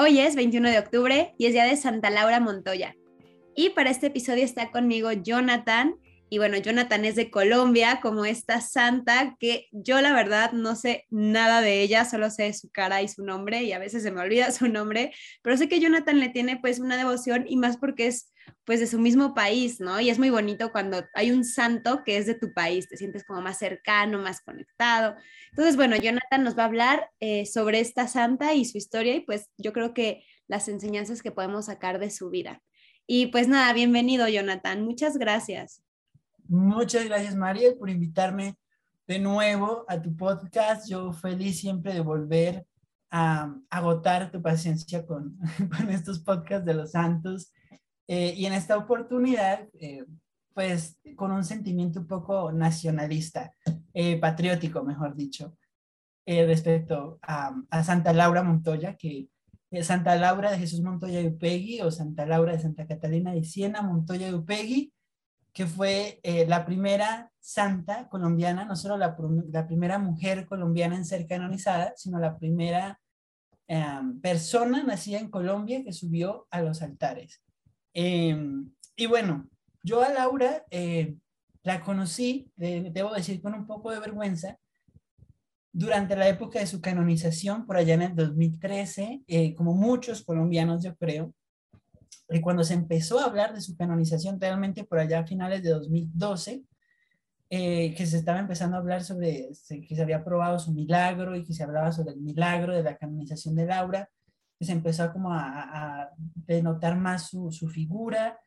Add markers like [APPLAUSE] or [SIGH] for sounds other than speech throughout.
Hoy es 21 de octubre y es día de Santa Laura Montoya. Y para este episodio está conmigo Jonathan. Y bueno, Jonathan es de Colombia, como esta santa que yo la verdad no sé nada de ella, solo sé su cara y su nombre y a veces se me olvida [LAUGHS] su nombre, pero sé que Jonathan le tiene pues una devoción y más porque es pues de su mismo país, ¿no? Y es muy bonito cuando hay un santo que es de tu país, te sientes como más cercano, más conectado. Entonces, bueno, Jonathan nos va a hablar eh, sobre esta santa y su historia y pues yo creo que las enseñanzas que podemos sacar de su vida. Y pues nada, bienvenido, Jonathan. Muchas gracias. Muchas gracias, María, por invitarme de nuevo a tu podcast. Yo feliz siempre de volver a agotar tu paciencia [LAUGHS] con, estos podcasts de los santos eh, y en esta oportunidad, eh, pues con un sentimiento un poco nacionalista, eh, patriótico, mejor dicho, respecto a, a, Santa Laura Montoya, que Santa Laura de Jesús Montoya de Upegui o Santa Laura de Santa Catalina de Siena Montoya de Upegui, que fue la primera santa colombiana, no solo la, la, primera mujer colombiana en ser canonizada, sino la primera persona nacida en Colombia que subió a los altares. Em, y bueno, yo a Laura eh, la conocí, debo decir con un poco de vergüenza, durante la época de su canonización, por allá en el 2013, eh, como muchos colombianos yo creo, y cuando se empezó a hablar de su canonización realmente por allá a finales de 2012, eh, que se estaba empezando a hablar sobre que se había probado su milagro y que se hablaba sobre el milagro de la canonización de Laura, que se empezó como a, a denotar más su, su figura.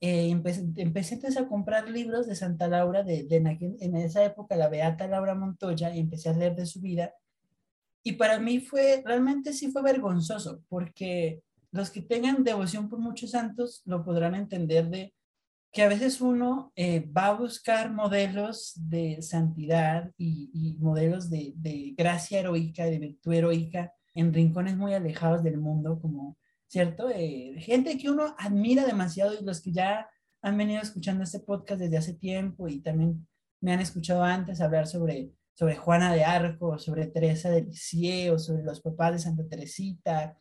Eh, empecé, empecé, entonces a comprar libros de Santa Laura, de, de en, esa época la Beata Laura Montoya, y empecé a leer de su vida. Y para mí fue, realmente sí fue vergonzoso, porque los que tengan devoción por muchos santos lo podrán entender de que a veces uno eh, va a buscar modelos de santidad y, modelos de, de, gracia heroica, de virtud heroica, en rincones muy alejados del mundo, como, ¿cierto? Eh, gente que uno admira demasiado y los que ya han venido escuchando este podcast desde hace tiempo y también me han escuchado antes hablar sobre, sobre Juana de Arco, sobre Teresa de Lisieux, sobre los papás de Santa Teresita,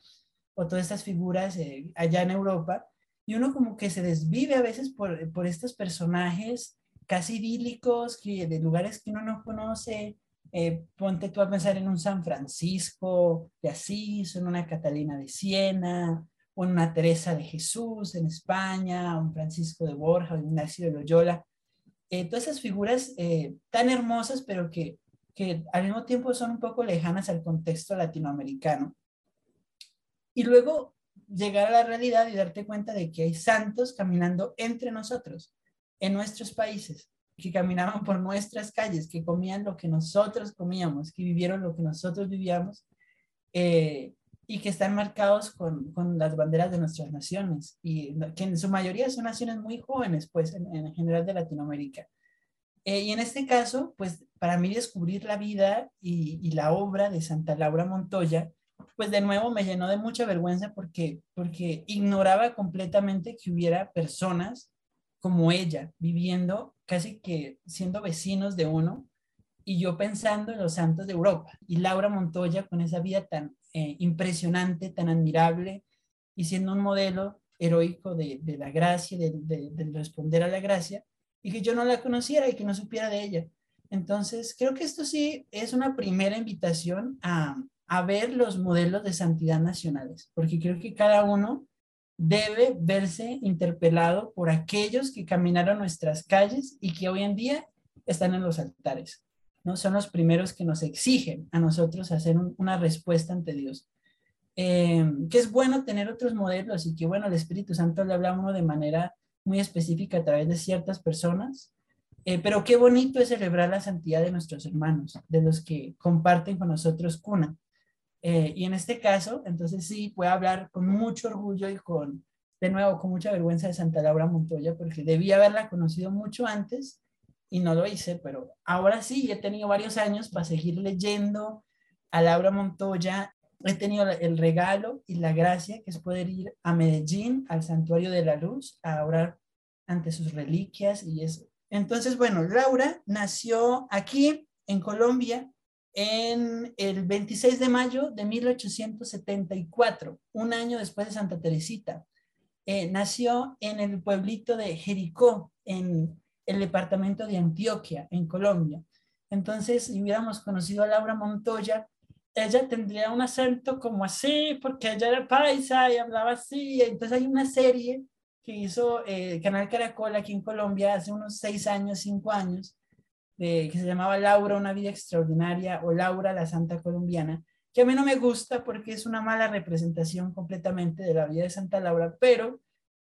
o todas estas figuras eh, allá en Europa, y uno como que se desvive a veces por, por estos personajes casi idílicos, que, de lugares que uno no conoce, eh, ponte tú a pensar en un San Francisco de Asís, en una Catalina de Siena, o una Teresa de Jesús en España, un Francisco de Borja, un Ignacio de Loyola. Eh, todas esas figuras eh, tan hermosas, pero que, que al mismo tiempo son un poco lejanas al contexto latinoamericano. Y luego llegar a la realidad y darte cuenta de que hay santos caminando entre nosotros, en nuestros países, que caminaban por nuestras calles, que comían lo que nosotros comíamos, que vivieron lo que nosotros vivíamos, eh, y que están marcados con, con, las banderas de nuestras naciones, y que en su mayoría son naciones muy jóvenes, pues en, en general de Latinoamérica. Eh, y en este caso, pues para mí descubrir la vida y, la obra de Santa Laura Montoya, pues de nuevo me llenó de mucha vergüenza porque, porque ignoraba completamente que hubiera personas como ella, viviendo casi que siendo vecinos de uno, y yo pensando en los santos de Europa, y Laura Montoya con esa vida tan eh, impresionante, tan admirable, y siendo un modelo heroico de, de la gracia, de, de, de, responder a la gracia, y que yo no la conociera y que no supiera de ella. Entonces, creo que esto sí es una primera invitación a, a ver los modelos de santidad nacionales, porque creo que cada uno debe verse interpelado por aquellos que caminaron nuestras calles y que hoy en día están en los altares. ¿no? Son los primeros que nos exigen a nosotros hacer una respuesta ante Dios. Eh, que es bueno tener otros modelos y que, bueno, el Espíritu Santo le habla a uno de manera muy específica a través de ciertas personas, eh, pero qué bonito es celebrar la santidad de nuestros hermanos, de los que comparten con nosotros cuna. Eh, y en este caso, entonces sí, puedo hablar con mucho orgullo y con, de nuevo, con mucha vergüenza de Santa Laura Montoya, porque debía haberla conocido mucho antes y no lo hice, pero ahora sí, he tenido varios años para seguir leyendo a Laura Montoya. He tenido el regalo y la gracia que es poder ir a Medellín, al Santuario de la Luz, a orar ante sus reliquias y eso. Entonces, bueno, Laura nació aquí en Colombia en el 26 de mayo de 1874, un año después de Santa Teresita. Eh, nació en el pueblito de Jericó, en el departamento de Antioquia, en Colombia. Entonces, si hubiéramos conocido a Laura Montoya, ella tendría un acento como así, porque ella era paisa y hablaba así. Entonces hay una serie que hizo eh, Canal Caracol aquí en Colombia hace unos seis años, cinco años, que se llamaba Laura, una vida extraordinaria, o Laura, la Santa Colombiana, que a mí no me gusta porque es una mala representación completamente de la vida de Santa Laura, pero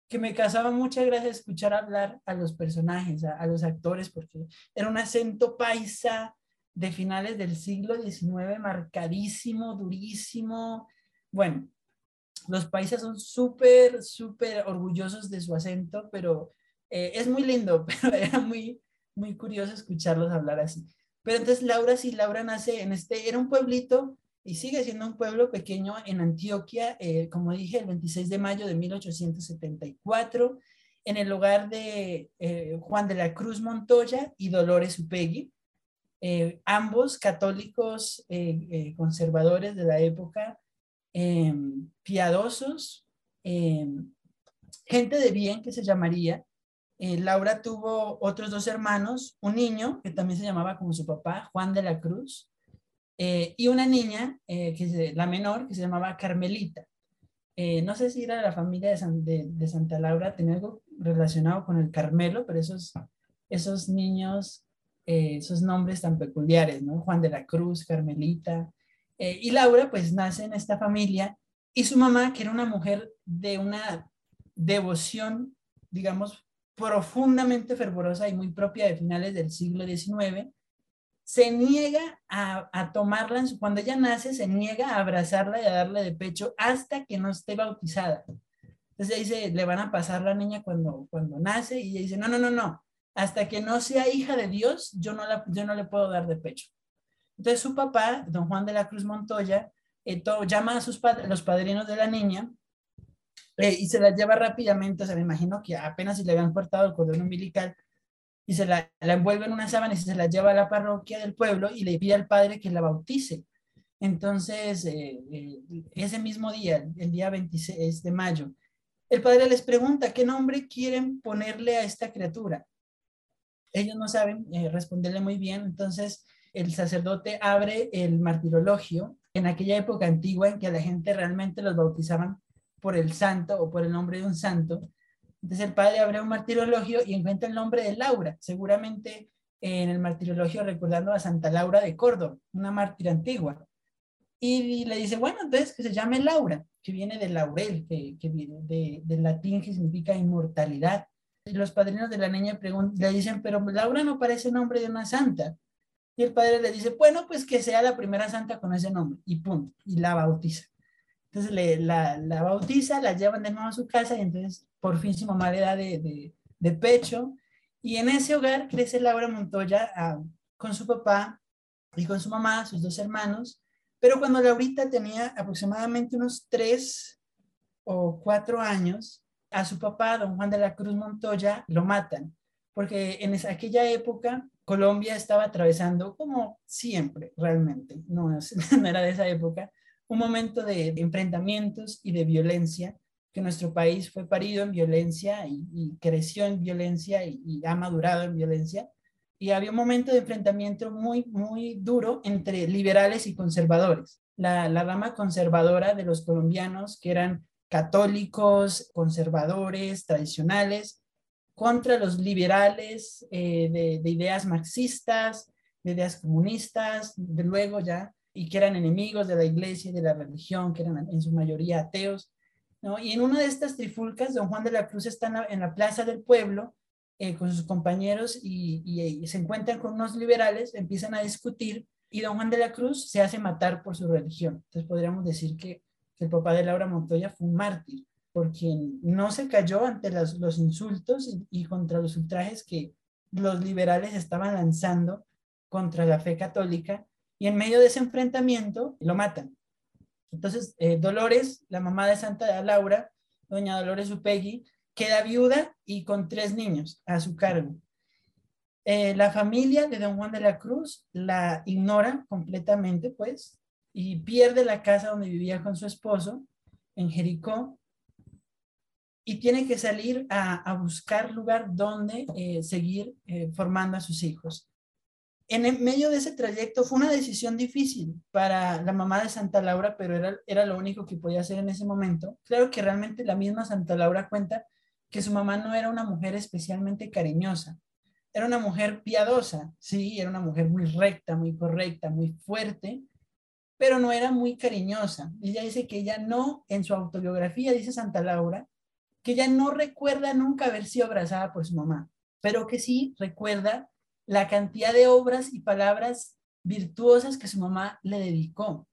que me causaba mucha gracia escuchar hablar a los personajes, a, los actores, porque era un acento paisa de finales del siglo XIX, marcadísimo, durísimo. Bueno, los paisas son súper, súper orgullosos de su acento, pero eh, es muy lindo, [LAUGHS] pero era muy, muy curioso escucharlos hablar así. Pero entonces Laura, sí, Laura nace en este, era un pueblito y sigue siendo un pueblo pequeño en Antioquia, eh, como dije, el 26 de mayo de 1874, en el hogar de eh, Juan de la Cruz Montoya y Dolores Upegui, eh, ambos católicos conservadores de la época, em, piadosos, em, gente de bien que se llamaría, eh, Laura tuvo otros dos hermanos, un niño que también se llamaba como su papá, Juan de la Cruz, eh, y una niña, eh, que es la menor, que se llamaba Carmelita. no sé si era de la familia de, Santa Laura, tenía algo relacionado con el Carmelo, pero esos, esos niños, esos nombres tan peculiares, ¿no? Juan de la Cruz, Carmelita. y Laura pues nace en esta familia y su mamá, que era una mujer de una devoción, digamos, profundamente fervorosa y muy propia de finales del siglo XIX, se niega a, a, tomarla, cuando ella nace, se niega a abrazarla y a darle de pecho hasta que no esté bautizada. Entonces dice, le van a pasar la niña cuando, cuando nace y dice, no, no, no, no, hasta que no sea hija de Dios, yo no, la, yo no le puedo dar de pecho. Entonces su papá, don Juan de la Cruz Montoya, eh, llama a sus los padrinos de la niña eh, y se la lleva rápidamente, o sea, me imagino que apenas si le habían cortado el cordón umbilical y se la, la envuelve en una sábana y se la lleva a la parroquia del pueblo y le pide al padre que la bautice. Entonces, eh, eh, ese mismo día, el día 26 de mayo, el padre les pregunta qué nombre quieren ponerle a esta criatura. Ellos no saben responderle muy bien, entonces el sacerdote abre el martirologio en aquella época antigua en que a la gente realmente los bautizaban por el santo o por el nombre de un santo. Entonces el padre abre un martirologio y encuentra el nombre de Laura, seguramente en el martirologio recordando a Santa Laura de Córdoba, una mártir antigua. Y, le dice, bueno, entonces que se llame Laura, que viene de laurel, que, viene de, del latín que significa inmortalidad. Y los padrinos de la niña le dicen, pero Laura no parece nombre de una santa. Y el padre le dice, bueno, pues que sea la primera santa con ese nombre. Y punto. Y la bautiza. Entonces le, la, la, bautiza, la llevan de nuevo a su casa y entonces por fin su mamá le da de, de, pecho. Y en ese hogar crece Laura Montoya ah, con su papá y con su mamá, sus dos hermanos. Pero cuando Laurita tenía aproximadamente unos tres o cuatro años, a su papá, don Juan de la Cruz Montoya, lo matan. Porque en esa, aquella época Colombia estaba atravesando, como siempre, realmente, no, [LAUGHS] no era de esa época, un momento de, enfrentamientos y de violencia, que nuestro país fue parido en violencia y, creció en violencia y, ha madurado en violencia. Y había un momento de enfrentamiento muy, muy duro entre liberales y conservadores. La, la rama conservadora de los colombianos, que eran católicos, conservadores, tradicionales, contra los liberales eh, de, de, ideas marxistas, de ideas comunistas, de luego ya y que eran enemigos de la iglesia y de la religión, que eran en su mayoría ateos. ¿no? Y en una de estas trifulcas, don Juan de la Cruz está en la, plaza del pueblo eh, con sus compañeros y, y, se encuentran con unos liberales, empiezan a discutir y don Juan de la Cruz se hace matar por su religión. Entonces podríamos decir que, el papá de Laura Montoya fue un mártir, porque no se cayó ante los, los insultos y contra los ultrajes que los liberales estaban lanzando contra la fe católica y en medio de ese enfrentamiento lo matan. Entonces, eh, Dolores, la mamá de Santa Laura, doña Dolores Upegui, queda viuda y con tres niños a su cargo. Eh, la familia de don Juan de la Cruz la ignora completamente, pues, y pierde la casa donde vivía con su esposo en Jericó y tiene que salir a, buscar lugar donde eh, seguir formando a sus hijos. En medio de ese trayecto fue una decisión difícil para la mamá de Santa Laura, pero era, era lo único que podía hacer en ese momento. Claro que realmente la misma Santa Laura cuenta que su mamá no era una mujer especialmente cariñosa, era una mujer piadosa, sí, era una mujer muy recta, muy correcta, muy fuerte, pero no era muy cariñosa. Ella dice que ella no, en su autobiografía, dice Santa Laura, que ella no recuerda nunca haber sido abrazada por su mamá, pero que sí recuerda la cantidad de obras y palabras virtuosas que su mamá le dedicó.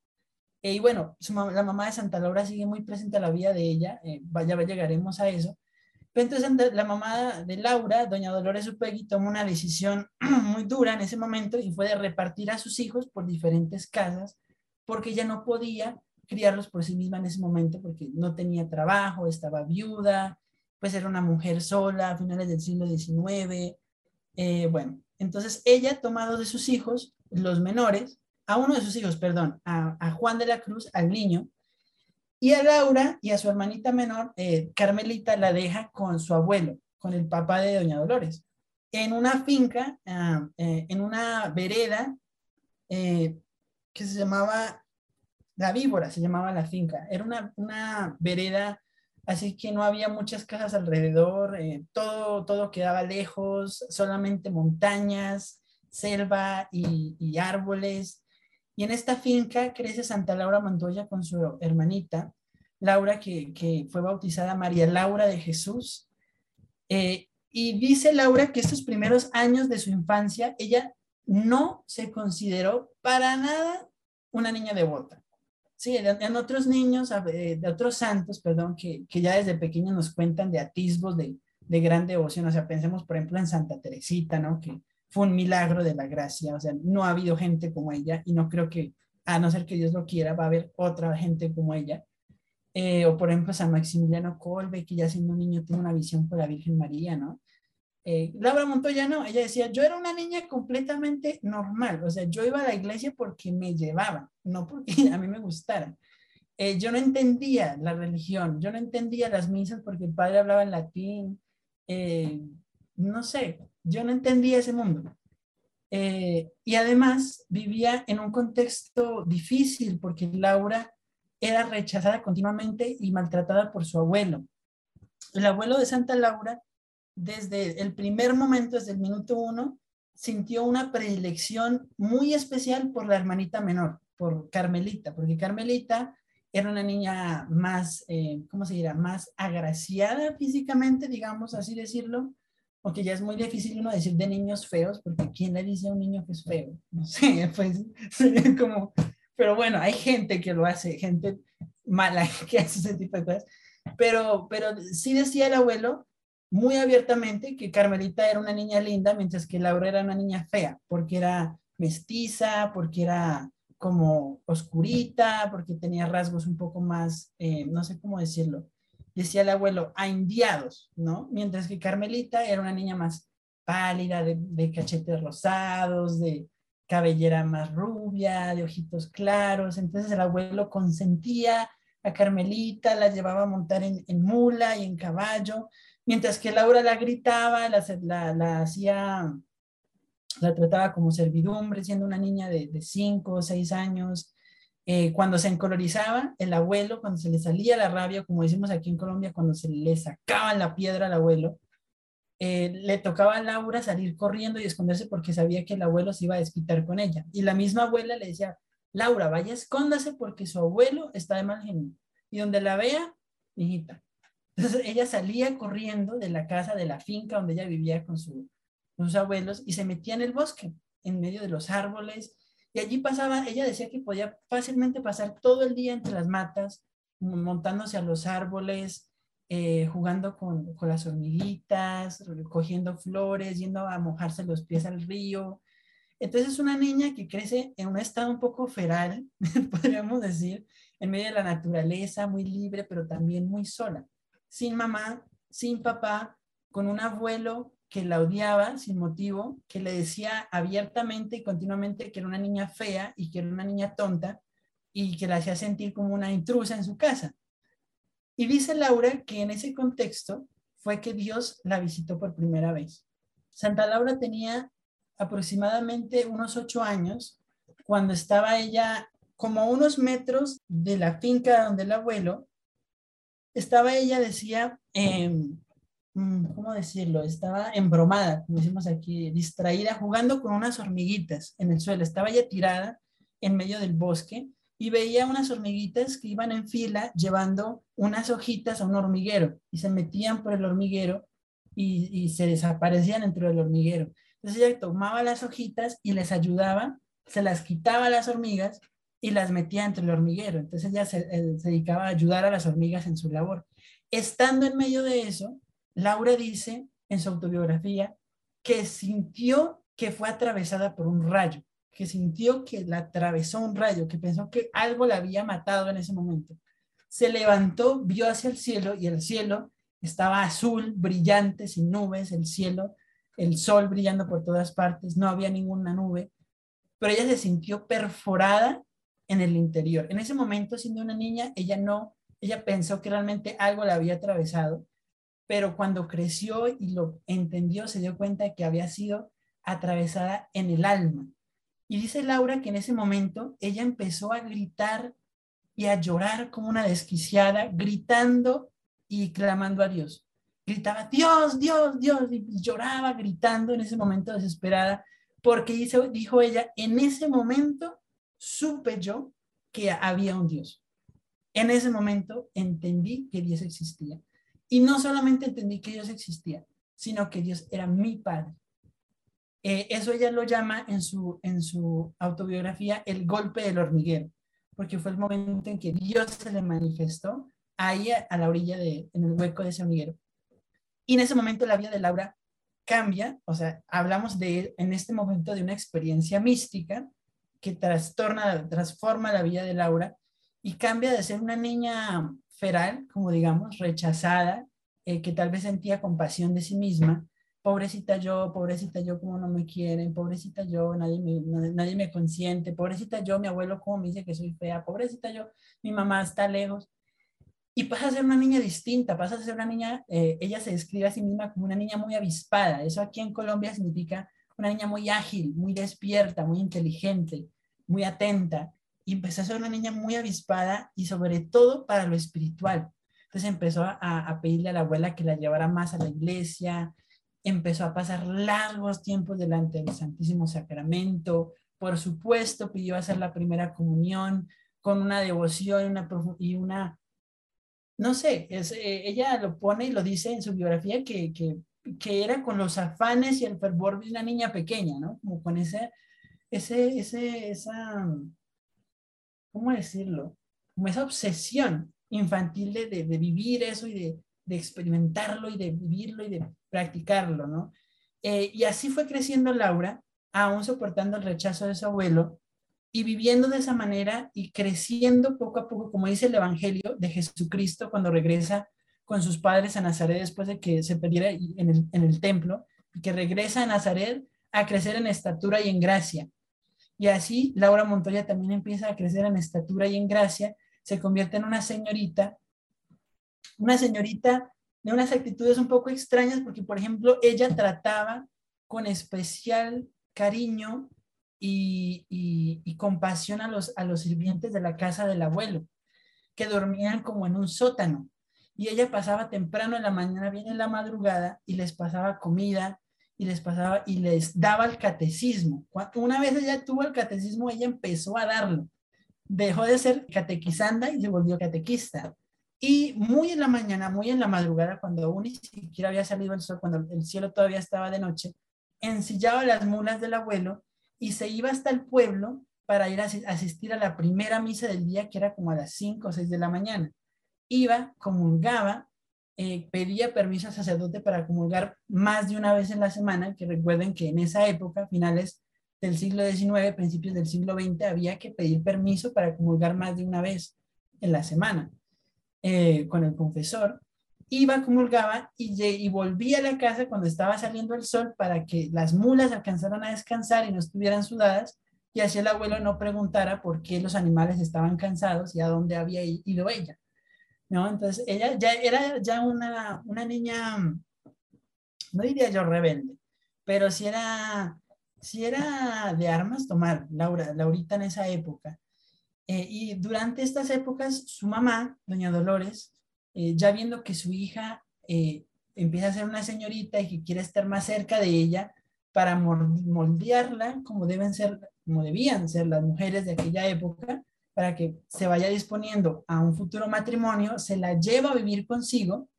y bueno, la mamá de Santa Laura sigue muy presente a la vida de ella, eh, vaya, llegaremos a eso. Pero entonces la mamá de Laura, doña Dolores Upegui, tomó una decisión [CLEARS THROAT] muy dura en ese momento y fue de repartir a sus hijos por diferentes casas porque ella no podía criarlos por sí misma en ese momento porque no tenía trabajo, estaba viuda, pues era una mujer sola a finales del siglo XIX. Eh, bueno, entonces ella toma dos de sus hijos, los menores, a uno de sus hijos, perdón, a, Juan de la Cruz, al niño, y a Laura y a su hermanita menor, eh, Carmelita, la deja con su abuelo, con el papá de Doña Dolores, en una finca, ah, eh, en una vereda que se llamaba la víbora se llamaba la finca. Era una, vereda, así que no había muchas casas alrededor, eh, todo, todo quedaba lejos, solamente montañas, selva y, árboles. Y en esta finca crece Santa Laura Montoya con su hermanita, Laura, que, fue bautizada María Laura de Jesús. Eh, y dice Laura que estos primeros años de su infancia, ella no se consideró para nada una niña devota. Sí, en otros niños, de otros santos, perdón, que, que ya desde pequeños nos cuentan de atisbos de, de gran devoción. O sea, pensemos, por ejemplo, en Santa Teresita, ¿no? Que fue un milagro de la gracia. O sea, no ha habido gente como ella y no creo que, a no ser que Dios lo quiera, va a haber otra gente como ella. Eh, o por ejemplo, San Maximiliano Colbe, que ya siendo un niño tiene una visión por la Virgen María, ¿no? Eh, Laura Montoya no, ella decía, yo era una niña completamente normal, o sea, yo iba a la iglesia porque me llevaban, no porque [LAUGHS] a mí me gustara. Eh, yo no entendía la religión, yo no entendía las misas porque el padre hablaba en latín, eh, no sé, yo no entendía ese mundo. y además vivía en un contexto difícil porque Laura era rechazada continuamente y maltratada por su abuelo. El abuelo de Santa Laura desde el primer momento, desde el minuto uno, sintió una predilección muy especial por la hermanita menor, por Carmelita, porque Carmelita era una niña más, eh, ¿cómo se dirá? Más agraciada físicamente, digamos así decirlo, porque ya es muy difícil uno decir de niños feos, porque ¿quién le dice a un niño que es feo? [LAUGHS] No sé, pues como, pero bueno, hay gente que lo hace, gente mala [LAUGHS] que hace ese tipo de cosas, pero, pero sí decía el abuelo muy abiertamente que Carmelita era una niña linda, mientras que Laura era una niña fea, porque era mestiza, porque era como oscurita, porque tenía rasgos un poco más, eh, no sé cómo decirlo, decía el abuelo, a indiados, ¿no? Mientras que Carmelita era una niña más pálida, de, cachetes rosados, de cabellera más rubia, de ojitos claros. Entonces el abuelo consentía a Carmelita, la llevaba a montar en mula y en caballo, mientras que Laura la gritaba, la, la, hacía, la trataba como servidumbre, siendo una niña de, de cinco o seis años. Eh, cuando se encolorizaba, el abuelo, cuando se le salía la rabia, como decimos aquí en Colombia, cuando se le sacaban la piedra al abuelo, eh, le tocaba a Laura salir corriendo y esconderse porque sabía que el abuelo se iba a desquitar con ella. Y la misma abuela le decía, Laura, vaya, escóndase porque su abuelo está de mal genio. Y donde la vea, hijita, entonces ella salía corriendo de la casa, de la finca donde ella vivía con, sus abuelos y se metía en el bosque, en medio de los árboles. Y allí pasaba, ella decía que podía fácilmente pasar todo el día entre las matas, montándose a los árboles, eh, jugando con, con, las hormiguitas, cogiendo flores, yendo a mojarse los pies al río. Entonces es una niña que crece en un estado un poco feral, [LAUGHS] podríamos decir, en medio de la naturaleza, muy libre, pero también muy sola sin mamá, sin papá, con un abuelo que la odiaba sin motivo, que le decía abiertamente y continuamente que era una niña fea y que era una niña tonta y que la hacía sentir como una intrusa en su casa. Y dice Laura que en ese contexto fue que Dios la visitó por primera vez. Santa Laura tenía aproximadamente unos ocho años cuando estaba ella como unos metros de la finca donde el abuelo estaba ella, decía, mm, ¿cómo decirlo? Estaba embromada, como decimos aquí, distraída, jugando con unas hormiguitas en el suelo. Estaba ella tirada en medio del bosque y veía unas hormiguitas que iban en fila llevando unas hojitas a un hormiguero y se metían por el hormiguero y, y se desaparecían dentro del hormiguero. Entonces ella tomaba las hojitas y les ayudaba, se las quitaba a las hormigas y las metía entre el hormiguero. Entonces ella se, eh, se, dedicaba a ayudar a las hormigas en su labor. Estando en medio de eso, Laura dice en su autobiografía que sintió que fue atravesada por un rayo, que sintió que la atravesó un rayo, que pensó que algo la había matado en ese momento. Se levantó, vio hacia el cielo y el cielo estaba azul, brillante, sin nubes, el cielo, el sol brillando por todas partes, no había ninguna nube, pero ella se sintió perforada en el interior. En ese momento, siendo una niña, ella no, ella pensó que realmente algo la había atravesado, pero cuando creció y lo entendió, se dio cuenta que había sido atravesada en el alma. Y dice Laura que en ese momento ella empezó a gritar y a llorar como una desquiciada, gritando y clamando a Dios. Gritaba, Dios, Dios, Dios, y lloraba gritando en ese momento desesperada, porque dice, dijo ella, en ese momento supe yo que había un Dios. En ese momento entendí que Dios existía. Y no solamente entendí que Dios existía, sino que Dios era mi Padre. Eh, eso ella lo llama en su, en su autobiografía el golpe del hormiguero, porque fue el momento en que Dios se le manifestó ahí a, la orilla, de, en el hueco de ese hormiguero. Y en ese momento la vida de Laura cambia, o sea, hablamos de en este momento de una experiencia mística que trastorna, transforma la vida de Laura y cambia de ser una niña feral, como digamos, rechazada, eh, que tal vez sentía compasión de sí misma, pobrecita yo, pobrecita yo, como no me quieren, pobrecita yo, nadie me, nadie me consiente, pobrecita yo, mi abuelo como me dice que soy fea, pobrecita yo, mi mamá está lejos. Y pasa a ser una niña distinta, pasa a ser una niña, eh, ella se describe a sí misma como una niña muy avispada. Eso aquí en Colombia significa una niña muy ágil, muy despierta, muy inteligente, muy atenta. Y empezó a ser una niña muy avispada y sobre todo para lo espiritual. Entonces empezó a, a pedirle a la abuela que la llevara más a la iglesia, empezó a pasar largos tiempos delante del Santísimo Sacramento. Por supuesto, pidió hacer la primera comunión con una devoción una, y una, no sé, es, eh, ella lo pone y lo dice en su biografía que, que que era con los afanes y el fervor de una niña pequeña, ¿no? Como con ese, ese, ese, esa, ¿cómo decirlo? Como esa obsesión infantil de, de, vivir eso y de, de, experimentarlo y de vivirlo y de practicarlo, ¿no? Eh, y así fue creciendo Laura, aún soportando el rechazo de su abuelo y viviendo de esa manera y creciendo poco a poco, como dice el Evangelio de Jesucristo cuando regresa con sus padres a Nazaret después de que se perdiera en el, en el templo, y que regresa a Nazaret a crecer en estatura y en gracia. Y así Laura Montoya también empieza a crecer en estatura y en gracia, se convierte en una señorita, una señorita de unas actitudes un poco extrañas, porque por ejemplo ella trataba con especial cariño y, y, y compasión a los, a los sirvientes de la casa del abuelo, que dormían como en un sótano y ella pasaba temprano en la mañana, bien en la madrugada, y les pasaba comida, y les pasaba, y les daba el catecismo. Una vez ella tuvo el catecismo, ella empezó a darlo. Dejó de ser catequizanda y se volvió catequista. Y muy en la mañana, muy en la madrugada, cuando aún ni siquiera había salido el sol, cuando el cielo todavía estaba de noche, ensillaba las mulas del abuelo y se iba hasta el pueblo para ir a asistir a la primera misa del día, que era como a las 5 o 6 de la mañana iba, comulgaba, eh, pedía permiso al sacerdote para comulgar más de una vez en la semana, que recuerden que en esa época, finales del siglo XIX, principios del siglo XX, había que pedir permiso para comulgar más de una vez en la semana eh, con el confesor. iba, comulgaba y, y volvía a la casa cuando estaba saliendo el sol para que las mulas alcanzaran a descansar y no estuvieran sudadas y así el abuelo no preguntara por qué los animales estaban cansados y a dónde había ido ella. ¿No? Entonces ella ya era ya una, una niña, no diría yo rebelde, pero si era, si era de armas tomar, Laura, Laurita en esa época. Eh, y durante estas épocas, su mamá, doña Dolores, eh, ya viendo que su hija eh, empieza a ser una señorita y que quiere estar más cerca de ella para moldearla como deben ser, como debían ser las mujeres de aquella época, para que se vaya disponiendo a un futuro matrimonio, se la lleva a vivir consigo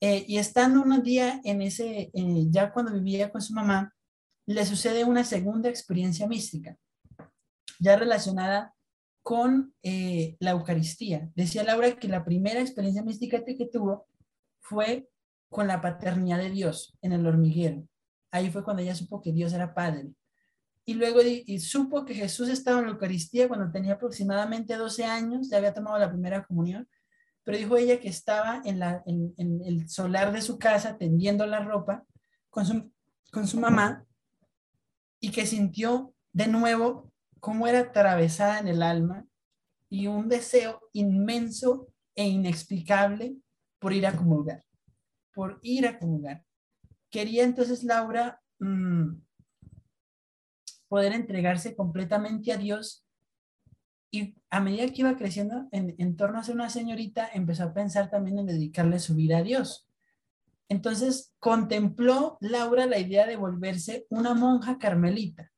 y estando un día en ese, ya cuando vivía con su mamá, le sucede una segunda experiencia mística, ya relacionada con eh, la Eucaristía. Decía Laura que la primera experiencia mística que tuvo fue con la paternidad de Dios en el hormiguero. Ahí fue cuando ella supo que Dios era Padre. Y luego y supo que Jesús estaba en la Eucaristía cuando tenía aproximadamente 12 años, ya había tomado la primera comunión, pero dijo ella que estaba en, la, en el solar de su casa tendiendo la ropa con su, con su mamá y que sintió de nuevo cómo era atravesada en el alma y un deseo inmenso e inexplicable por ir a comulgar, por ir a comulgar. Quería entonces Laura mm, poder entregarse completamente a Dios y a medida que iba creciendo en, torno a ser una señorita, empezó a pensar también en dedicarle su vida a Dios. Entonces contempló Laura la idea de volverse una monja carmelita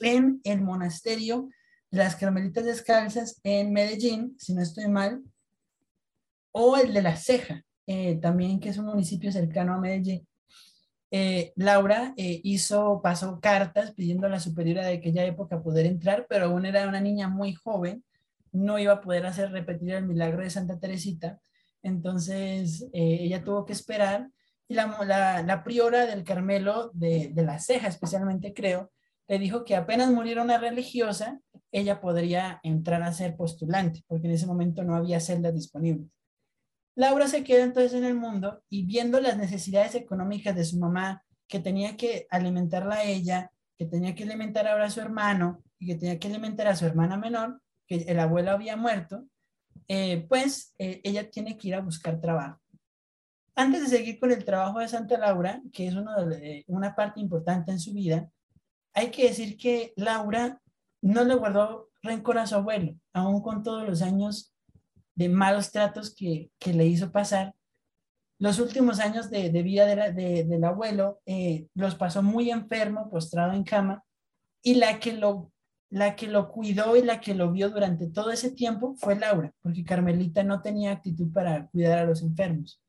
en el monasterio de las Carmelitas Descalzas en Medellín, si no estoy mal, o el de La Ceja, eh, también que es un municipio cercano a Medellín. Eh, Laura eh, hizo, pasó cartas pidiendo a la superiora de aquella época poder entrar, pero aún era una niña muy joven, no iba a poder hacer repetir el milagro de Santa Teresita, entonces ella tuvo que esperar y la, la, priora del Carmelo de, de, la Ceja, especialmente creo, le dijo que apenas muriera una religiosa, ella podría entrar a ser postulante, porque en ese momento no había celdas disponibles. Laura se queda entonces en el mundo y viendo las necesidades económicas de su mamá, que tenía que alimentarla a ella, que tenía que alimentar ahora a su hermano y que tenía que alimentar a su hermana menor, que el abuelo había muerto, eh, pues eh, ella tiene que ir a buscar trabajo. Antes de seguir con el trabajo de Santa Laura, que es una parte importante en su vida, hay que decir que Laura no le guardó rencor a su abuelo, aún con todos los años de malos tratos que, le hizo pasar. Los últimos años de, vida del abuelo eh, los pasó muy enfermo, postrado en cama, y la que, lo, la que lo cuidó y la que lo vio durante todo ese tiempo fue Laura, porque Carmelita no tenía actitud para cuidar a los enfermos.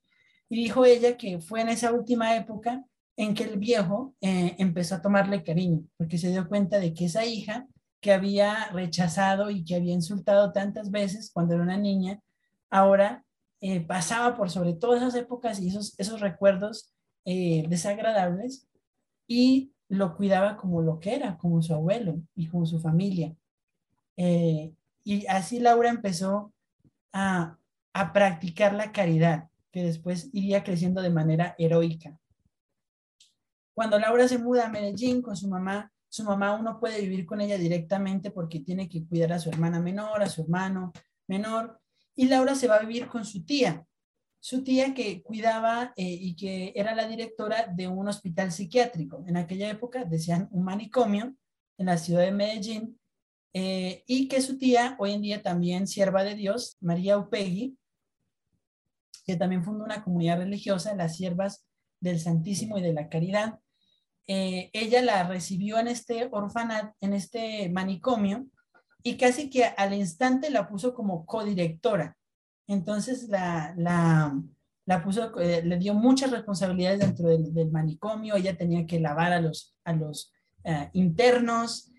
Y dijo ella que fue en esa última época en que el viejo eh, empezó a tomarle cariño, porque se dio cuenta de que esa hija que había rechazado y que había insultado tantas veces cuando era una niña, ahora eh, pasaba por sobre todas esas épocas y esos, esos recuerdos eh, desagradables y lo cuidaba como lo que era, como su abuelo y como su familia. y así Laura empezó a, a practicar la caridad, que después iría creciendo de manera heroica. Cuando Laura se muda a Medellín con su mamá, su mamá uno puede vivir con ella directamente porque tiene que cuidar a su hermana menor, a su hermano menor, y Laura se va a vivir con su tía, su tía que cuidaba eh, y que era la directora de un hospital psiquiátrico. En aquella época decían un manicomio en la ciudad de Medellín, eh, y que su tía, hoy en día también sierva de Dios, María Upegui, que también fundó una comunidad religiosa, las siervas del Santísimo y de la Caridad, eh, ella la recibió en este orfanato, en este manicomio, y casi que al instante la puso como codirectora. Entonces la, la, puso, eh, le dio muchas responsabilidades dentro del, manicomio, ella tenía que lavar a los, a los eh, internos,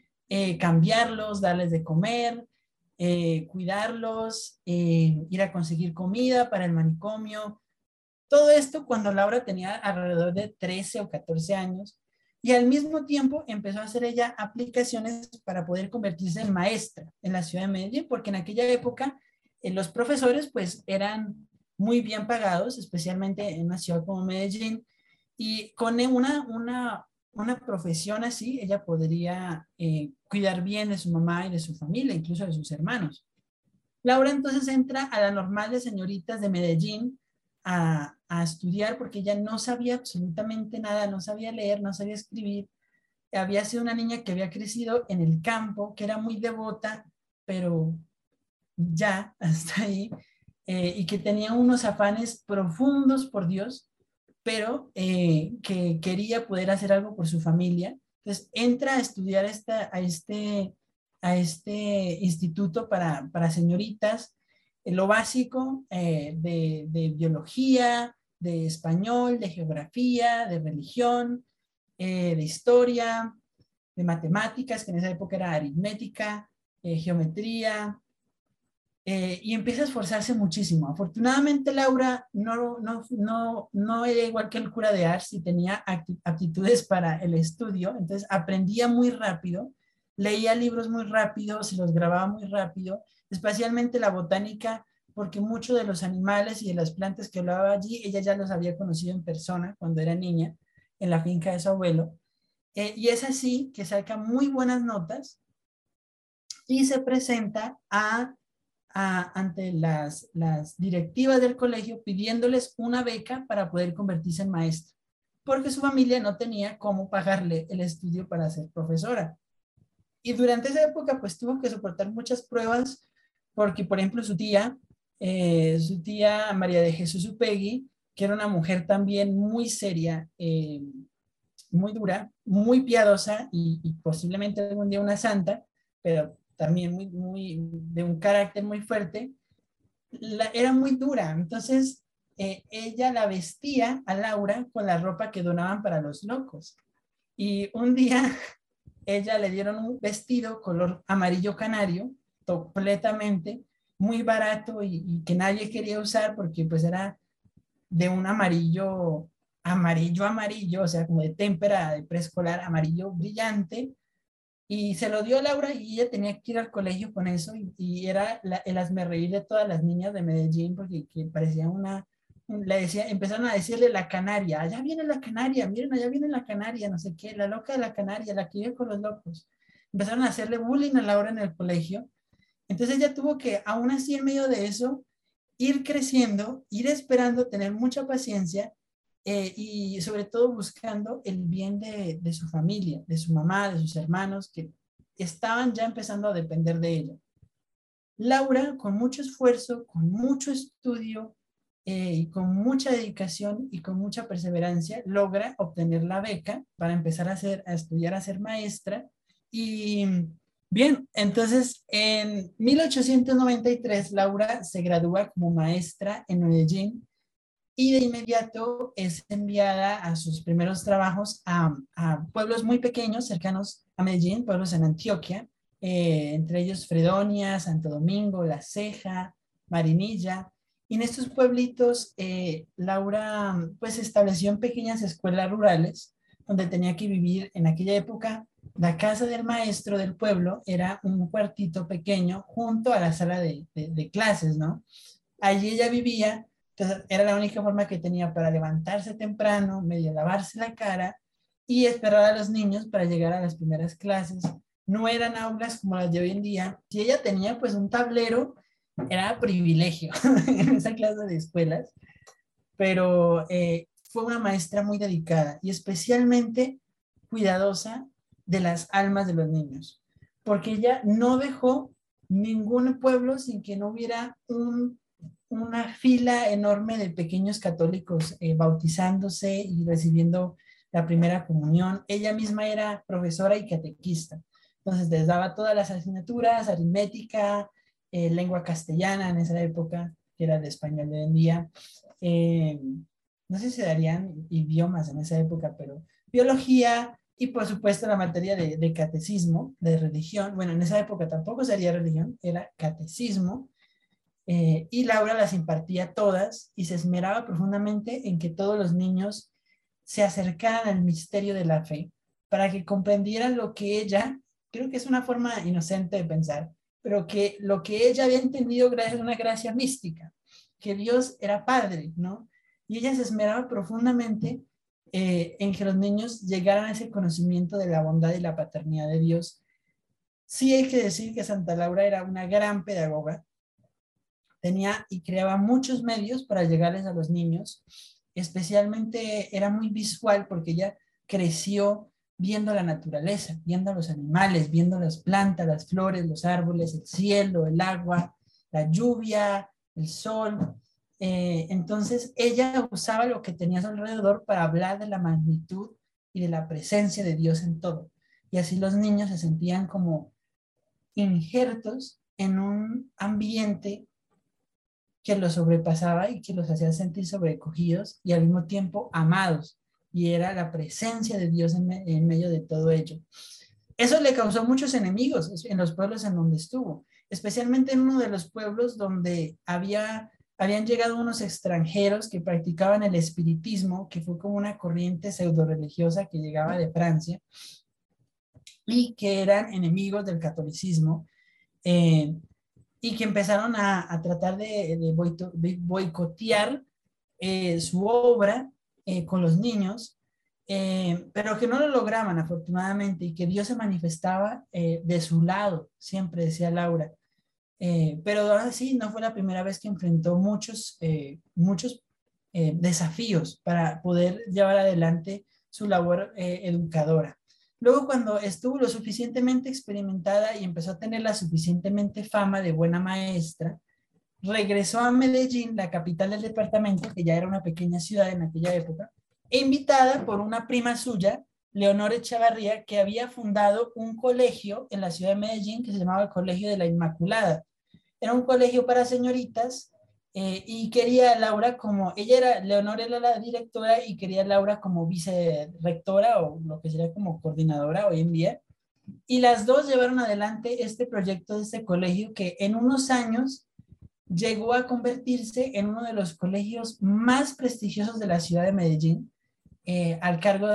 cambiarlos, darles de comer, cuidarlos, ir a conseguir comida para el manicomio. Todo esto cuando Laura tenía alrededor de 13 o 14 años y al mismo tiempo empezó a hacer ella aplicaciones para poder convertirse en maestra en la ciudad de Medellín, porque en aquella época eh, los profesores pues eran muy bien pagados, especialmente en una ciudad como Medellín. Y con una, una, una profesión así, ella podría eh, cuidar bien de su mamá y de su familia, incluso de sus hermanos. Laura entonces entra a la normal de señoritas de Medellín a, estudiar porque ella no sabía absolutamente nada, no sabía leer, no sabía escribir. Había sido una niña que había crecido en el campo, que era muy devota, pero ya hasta ahí, eh, y que tenía unos afanes profundos por Dios, pero eh, que quería poder hacer algo por su familia. Entonces entra a estudiar esta, a, este, a este instituto para, para señoritas, lo básico de, de, biología, de español, de geografía, de religión, de historia, de matemáticas, que en esa época era aritmética, geometría, eh, y empieza a esforzarse muchísimo. Afortunadamente, Laura no, no, no, no era igual que el cura de Ars y tenía aptitudes para el estudio, entonces aprendía muy rápido, leía libros muy rápido, se los grababa muy rápido, especialmente la botánica, porque muchos de los animales y de las plantas que hablaba allí, ella ya los había conocido en persona cuando era niña, en la finca de su abuelo. Eh, y es así que saca muy buenas notas y se presenta a ante las, las directivas del colegio pidiéndoles una beca para poder convertirse en maestra, porque su familia no tenía cómo pagarle el estudio para ser profesora. Y durante esa época, pues tuvo que soportar muchas pruebas, porque, por ejemplo, su tía, eh, su tía María de Jesús Upegui, que era una mujer también muy seria, eh, muy dura, muy piadosa y, posiblemente algún día una santa, pero también muy, muy, de un carácter muy fuerte, era muy dura. Entonces, eh, ella la vestía a Laura con la ropa que donaban para los locos. Y un día, [LAUGHS] ella le dieron un vestido color amarillo canario, completamente, muy barato y, que nadie quería usar porque pues era de un amarillo, amarillo, amarillo, o sea, como de témpera de preescolar, amarillo brillante, y se lo dio a Laura y ella tenía que ir al colegio con eso y, era el reír de todas las niñas de Medellín porque que parecía una, le decía, empezaron a decirle la canaria, allá viene la canaria, miren, allá viene la canaria, no sé qué, la loca de la canaria, la que vive con los locos. Empezaron a hacerle bullying a Laura en el colegio. Entonces ella tuvo que, aún así en medio de eso, ir creciendo, ir esperando, tener mucha paciencia eh, y sobre todo buscando el bien de, su familia, de su mamá, de sus hermanos, que estaban ya empezando a depender de ella. Laura, con mucho esfuerzo, con mucho estudio eh, y con mucha dedicación y con mucha perseverancia, logra obtener la beca para empezar a, hacer, a estudiar a ser maestra. Y bien, entonces en 1893 Laura se gradúa como maestra en Medellín y de inmediato es enviada a sus primeros trabajos a, pueblos muy pequeños cercanos a Medellín, pueblos en Antioquia, eh, entre ellos Fredonia, Santo Domingo, La Ceja, Marinilla. Y en estos pueblitos, eh, Laura pues estableció en pequeñas escuelas rurales donde tenía que vivir en aquella época. La casa del maestro del pueblo era un cuartito pequeño junto a la sala de, clases, ¿no? Allí ella vivía entonces, era la única forma que tenía para levantarse temprano, medio lavarse la cara y esperar a los niños para llegar a las primeras clases. No eran aulas como las de hoy en día. Si ella tenía pues un tablero, era privilegio [LAUGHS] en esa clase de escuelas, pero eh, fue una maestra muy dedicada y especialmente cuidadosa de las almas de los niños, porque ella no dejó ningún pueblo sin que no hubiera un una fila enorme de pequeños católicos eh, bautizándose y recibiendo la primera comunión. Ella misma era profesora y catequista. Entonces les daba todas las asignaturas, aritmética, eh, lengua castellana en esa época, que era de español de hoy en día. Eh, no sé si darían idiomas en esa época, pero biología y por supuesto la materia de, catecismo, de religión. Bueno, en esa época tampoco sería religión, era catecismo eh, y Laura las impartía todas y se esmeraba profundamente en que todos los niños se acercaran al misterio de la fe para que comprendieran lo que ella, creo que es una forma inocente de pensar, pero que lo que ella había entendido gracias a una gracia mística. que Dios era padre, ¿no? Y ella se esmeraba profundamente eh, en que los niños llegaran a ese conocimiento de la bondad y la paternidad de Dios. Sí hay que decir que Santa Laura era una gran pedagoga, tenía y creaba muchos medios para llegarles a los niños, especialmente era muy visual porque ella creció viendo la naturaleza, viendo los animales, viendo las plantas, las flores, los árboles, el cielo, el agua, la lluvia, el sol. Eh, entonces ella usaba lo que tenía a su alrededor para hablar de la magnitud y de la presencia de Dios en todo. Y así los niños se sentían como injertos en un ambiente que los sobrepasaba y que los hacía sentir sobrecogidos y al mismo tiempo amados. Y era la presencia de Dios en, en medio de todo ello. Eso le causó muchos enemigos en los pueblos en donde estuvo, especialmente en uno de los pueblos donde había habían llegado unos extranjeros que practicaban el espiritismo, que fue como una corriente pseudo religiosa que llegaba de Francia y que eran enemigos del catolicismo eh, y que empezaron a, tratar de, boicotear eh, su obra eh, con los niños, pero que no lo lograban afortunadamente y que Dios se manifestaba de su lado, siempre decía Laura. Eh, pero ahora sí, no fue la primera vez que enfrentó muchos, eh, muchos eh, desafíos para poder llevar adelante su labor educadora. Luego, cuando estuvo lo suficientemente experimentada y empezó a tener la suficientemente fama de buena maestra, regresó a Medellín, la capital del departamento, que ya era una pequeña ciudad en aquella época, e invitada por una prima suya, Leonor Echavarría, que había fundado un colegio en la ciudad de Medellín que se llamaba el Colegio de la Inmaculada era un colegio para señoritas eh, y quería a Laura como, ella era, Leonor era la directora y quería a Laura como vicerectora o lo que sería como coordinadora hoy en día. Y las dos llevaron adelante este proyecto de este colegio que en unos años llegó a convertirse en uno de los colegios más prestigiosos de la ciudad de Medellín, eh, al cargo,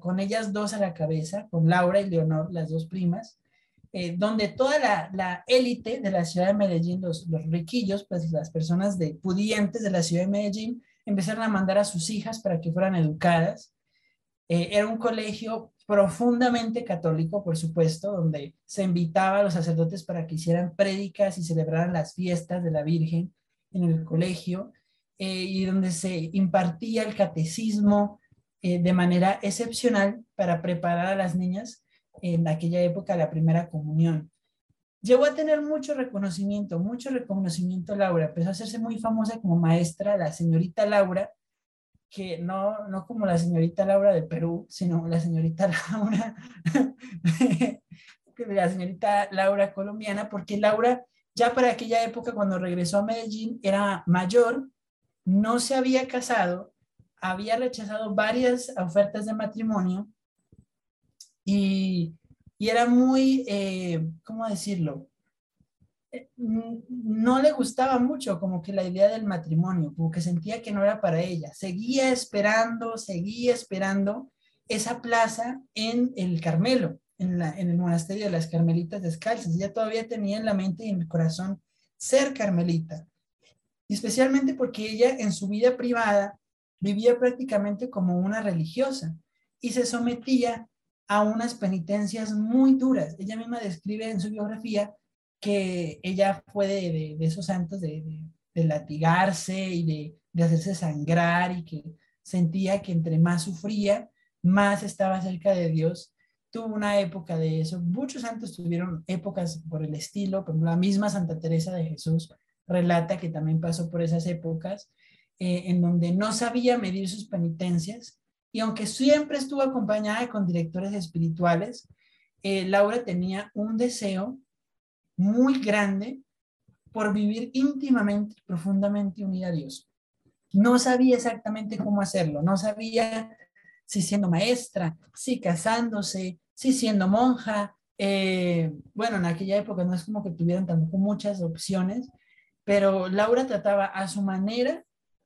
con ellas dos a la cabeza, con Laura y Leonor, las dos primas. Eh, donde toda la élite de la ciudad de Medellín, los, los, riquillos, pues las personas de pudientes de la ciudad de Medellín, empezaron a mandar a sus hijas para que fueran educadas. Eh, era un colegio profundamente católico, por supuesto, donde se invitaba a los sacerdotes para que hicieran prédicas y celebraran las fiestas de la Virgen en el colegio, eh, y donde se impartía el catecismo de manera excepcional para preparar a las niñas en aquella época la primera comunión. Llegó a tener mucho reconocimiento, mucho reconocimiento Laura, empezó a hacerse muy famosa como maestra, la señorita Laura, que no, no como la señorita Laura de Perú, sino la señorita [LAUGHS] Laura, la señorita Laura colombiana, porque Laura ya para aquella época cuando regresó a Medellín era mayor, no se había casado, había rechazado varias ofertas de matrimonio y, era muy, eh, ¿cómo decirlo? Eh, no le gustaba mucho como que la idea del matrimonio, como que sentía que no era para ella. Seguía esperando, seguía esperando esa plaza en el Carmelo, en, en el monasterio de las Carmelitas Descalzas. Ella todavía tenía en la mente y en el corazón ser carmelita. Y especialmente porque ella en su vida privada vivía prácticamente como una religiosa y se sometía a unas penitencias muy duras. Ella misma describe en su biografía que ella fue de, esos santos de, latigarse y de, hacerse sangrar y que sentía que entre más sufría, más estaba cerca de Dios. Tuvo una época de eso. Muchos santos tuvieron épocas por el estilo, por la misma Santa Teresa de Jesús relata que también pasó por esas épocas eh, en donde no sabía medir sus penitencias y aunque siempre estuvo acompañada con directores espirituales, eh, Laura tenía un deseo muy grande por vivir íntimamente, profundamente unida a Dios. No sabía exactamente cómo hacerlo, no sabía si siendo maestra, si casándose, si siendo monja. Eh, bueno, en aquella época no es como que tuvieran tampoco muchas opciones, pero Laura trataba a su manera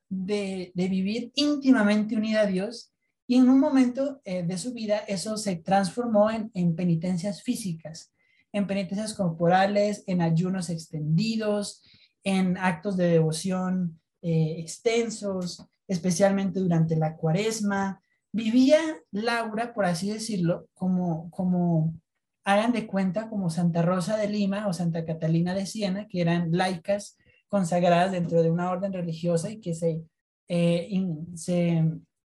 de, de vivir íntimamente unida a Dios y en un momento eh, de su vida eso se transformó en, en, penitencias físicas, en penitencias corporales, en ayunos extendidos, en actos de devoción eh, extensos, especialmente durante la cuaresma. Vivía Laura, por así decirlo, como, como hagan de cuenta, como Santa Rosa de Lima o Santa Catalina de Siena, que eran laicas consagradas dentro de una orden religiosa y que se, eh, se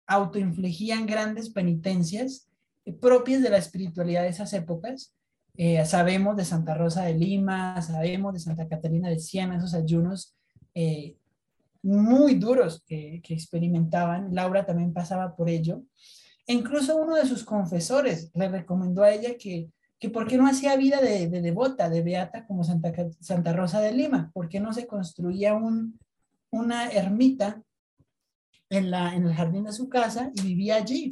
autoinfligían grandes penitencias eh, propias de la espiritualidad de esas épocas. Eh, sabemos de Santa Rosa de Lima, sabemos de Santa Catalina de Siena, esos ayunos muy duros que, que, experimentaban. Laura también pasaba por ello. E incluso uno de sus confesores le recomendó a ella que que por qué no hacía vida de, devota, de beata como Santa, Santa Rosa de Lima, por qué no se construía un, una ermita en, la, en el jardín de su casa y vivía allí.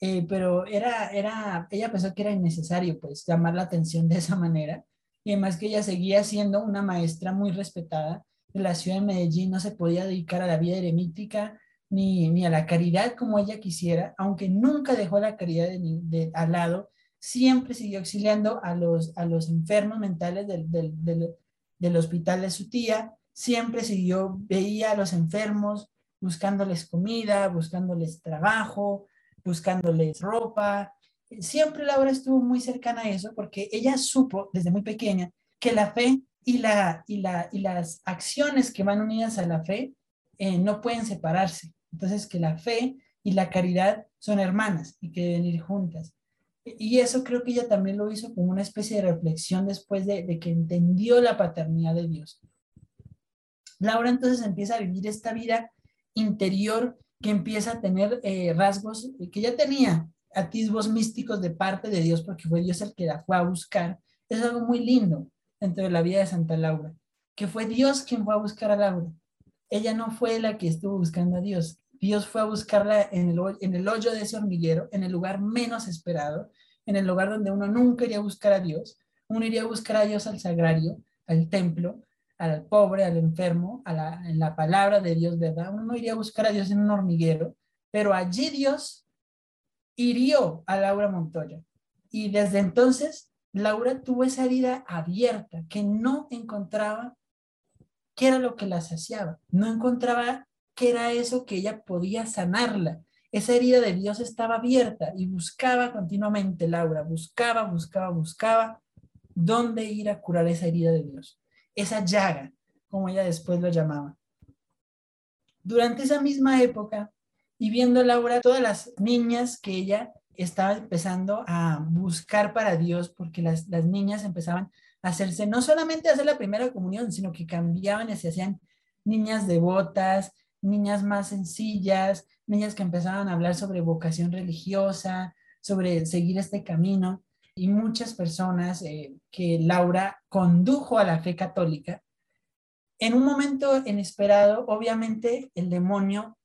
Eh, pero era, era, ella pensó que era innecesario pues llamar la atención de esa manera y además que ella seguía siendo una maestra muy respetada de la ciudad de Medellín, no se podía dedicar a la vida eremítica ni, ni a la caridad como ella quisiera, aunque nunca dejó la caridad de, al lado siempre siguió auxiliando a los, a los enfermos mentales del, del, del, del hospital de su tía, siempre siguió, veía a los enfermos, buscándoles comida, buscándoles trabajo, buscándoles ropa. Siempre Laura estuvo muy cercana a eso porque ella supo desde muy pequeña que la fe y, la, y, la, y las acciones que van unidas a la fe eh, no pueden separarse. Entonces, que la fe y la caridad son hermanas y que deben ir juntas. Y eso creo que ella también lo hizo como una especie de reflexión después de, que entendió la paternidad de Dios. Laura entonces empieza a vivir esta vida interior que empieza a tener eh, rasgos que ya tenía atisbos místicos de parte de Dios, porque fue Dios el que la fue a buscar. Es algo muy lindo dentro de la vida de Santa Laura, que fue Dios quien fue a buscar a Laura. Ella no fue la que estuvo buscando a Dios. Dios fue a buscarla en el, en el hoyo de ese hormiguero, en el lugar menos esperado, en el lugar donde uno nunca iría a buscar a Dios. Uno iría a buscar a Dios al sagrario, al templo, al pobre, al enfermo, a la, en la palabra de Dios, ¿verdad? Uno no iría a buscar a Dios en un hormiguero, pero allí Dios hirió a Laura Montoya. Y desde entonces, Laura tuvo esa herida abierta que no encontraba qué era lo que la saciaba. No encontraba era eso que ella podía sanarla. Esa herida de Dios estaba abierta y buscaba continuamente, Laura, buscaba, buscaba, buscaba dónde ir a curar esa herida de Dios, esa llaga, como ella después lo llamaba. Durante esa misma época, y viendo Laura todas las niñas que ella estaba empezando a buscar para Dios, porque las, las niñas empezaban a hacerse, no solamente a hacer la primera comunión, sino que cambiaban y se hacían niñas devotas, niñas más sencillas, niñas que empezaban a hablar sobre vocación religiosa, sobre seguir este camino, y muchas personas eh, que Laura condujo a la fe católica. En un momento inesperado, obviamente, el demonio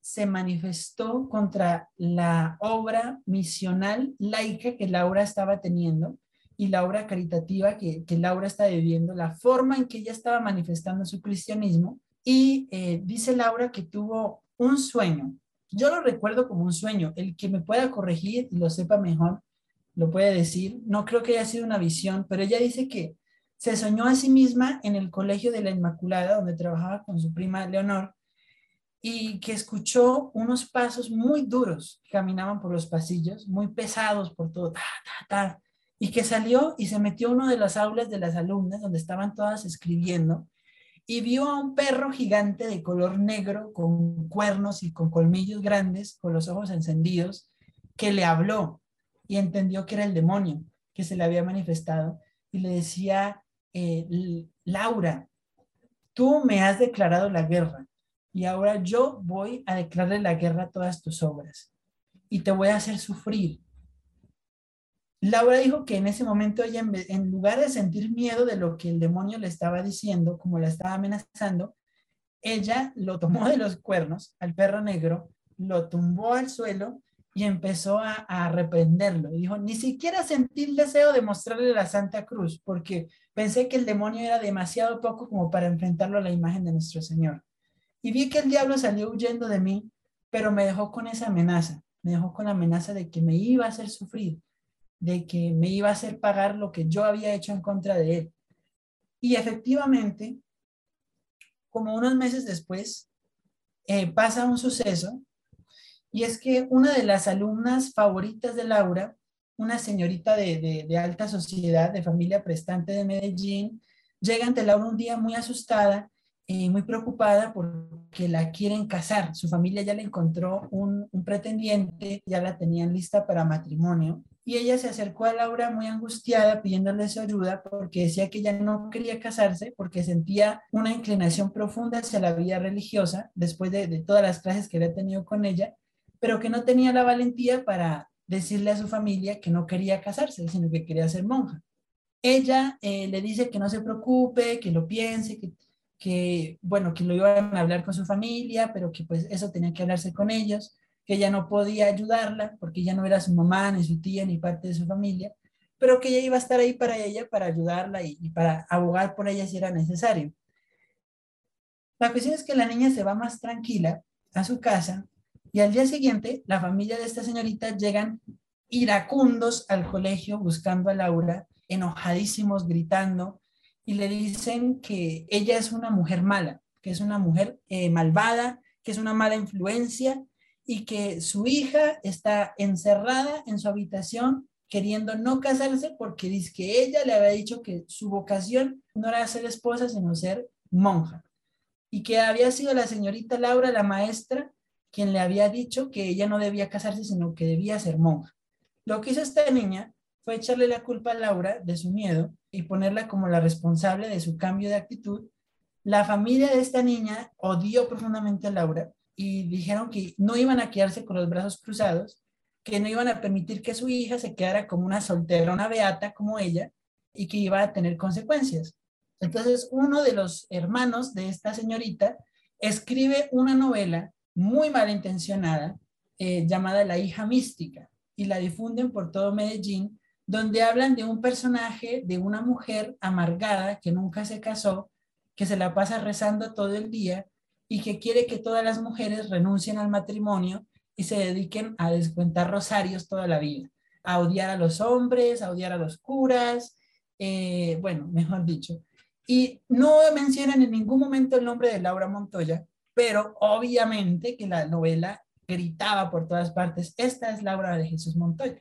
se manifestó contra la obra misional laica que Laura estaba teniendo y la obra caritativa que, que Laura estaba viviendo, la forma en que ella estaba manifestando su cristianismo, y eh, dice Laura que tuvo un sueño. Yo lo recuerdo como un sueño. El que me pueda corregir y lo sepa mejor, lo puede decir. No creo que haya sido una visión, pero ella dice que se soñó a sí misma en el colegio de la Inmaculada, donde trabajaba con su prima Leonor, y que escuchó unos pasos muy duros que caminaban por los pasillos, muy pesados por todo, y que salió y se metió a uno de las aulas de las alumnas donde estaban todas escribiendo y vio a un perro gigante de color negro con cuernos y con colmillos grandes, con los ojos encendidos, que le habló y entendió que era el demonio que se le había manifestado y le decía, eh, Laura, tú me has declarado la guerra y ahora yo voy a declararle la guerra a todas tus obras y te voy a hacer sufrir Laura dijo que en ese momento ella, en lugar de sentir miedo de lo que el demonio le estaba diciendo, como la estaba amenazando, ella lo tomó de los cuernos al perro negro, lo tumbó al suelo y empezó a, a reprenderlo. Y dijo, ni siquiera sentí el deseo de mostrarle la Santa Cruz, porque pensé que el demonio era demasiado poco como para enfrentarlo a la imagen de nuestro Señor. Y vi que el diablo salió huyendo de mí, pero me dejó con esa amenaza, me dejó con la amenaza de que me iba a hacer sufrir de que me iba a hacer pagar lo que yo había hecho en contra de él. Y efectivamente, como unos meses después, eh, pasa un suceso y es que una de las alumnas favoritas de Laura, una señorita de, de, alta sociedad, de familia prestante de Medellín, llega ante Laura un día muy asustada y muy preocupada porque la quieren casar. Su familia ya le encontró un, pretendiente, ya la tenían lista para matrimonio y ella se acercó a Laura muy angustiada pidiéndole su ayuda porque decía que ella no quería casarse porque sentía una inclinación profunda hacia la vida religiosa después de, de todas las clases que había tenido con ella, pero que no tenía la valentía para decirle a su familia que no quería casarse, sino que quería ser monja. Ella eh, le dice que no se preocupe, que lo piense, que, bueno, que lo iban a hablar con su familia, pero que pues eso tenía que hablarse con ellos que ella no podía ayudarla porque ella no era su mamá, ni su tía, ni parte de su familia, pero que ella iba a estar ahí para ella, para ayudarla y para abogar por ella si era necesario. La cuestión es que la niña se va más tranquila a su casa y al día siguiente la familia de esta señorita llegan iracundos al colegio buscando a Laura, enojadísimos, gritando, y le dicen que ella es una mujer mala, que es una mujer eh, malvada, que es una mala influencia y que su hija está encerrada en su habitación queriendo no casarse porque dice que ella le había dicho que su vocación no era ser esposa, sino ser monja. Y que había sido la señorita Laura, la maestra, quien le había dicho que ella no debía casarse, sino que debía ser monja. Lo que hizo esta niña fue echarle la culpa a Laura de su miedo y ponerla como la responsable de su cambio de actitud. La familia de esta niña odió profundamente a Laura y dijeron que no iban a quedarse con los brazos cruzados, que no iban a permitir que su hija se quedara como una solterona beata como ella y que iba a tener consecuencias. Entonces, uno de los hermanos de esta señorita escribe una novela muy malintencionada eh, llamada La hija mística y la difunden por todo Medellín, donde hablan de un personaje, de una mujer amargada que nunca se casó, que se la pasa rezando todo el día y que quiere que todas las mujeres renuncien al matrimonio y se dediquen a descuentar rosarios toda la vida, a odiar a los hombres, a odiar a los curas, eh, bueno, mejor dicho. Y no mencionan en ningún momento el nombre de Laura Montoya, pero obviamente que la novela gritaba por todas partes, esta es Laura de Jesús Montoya.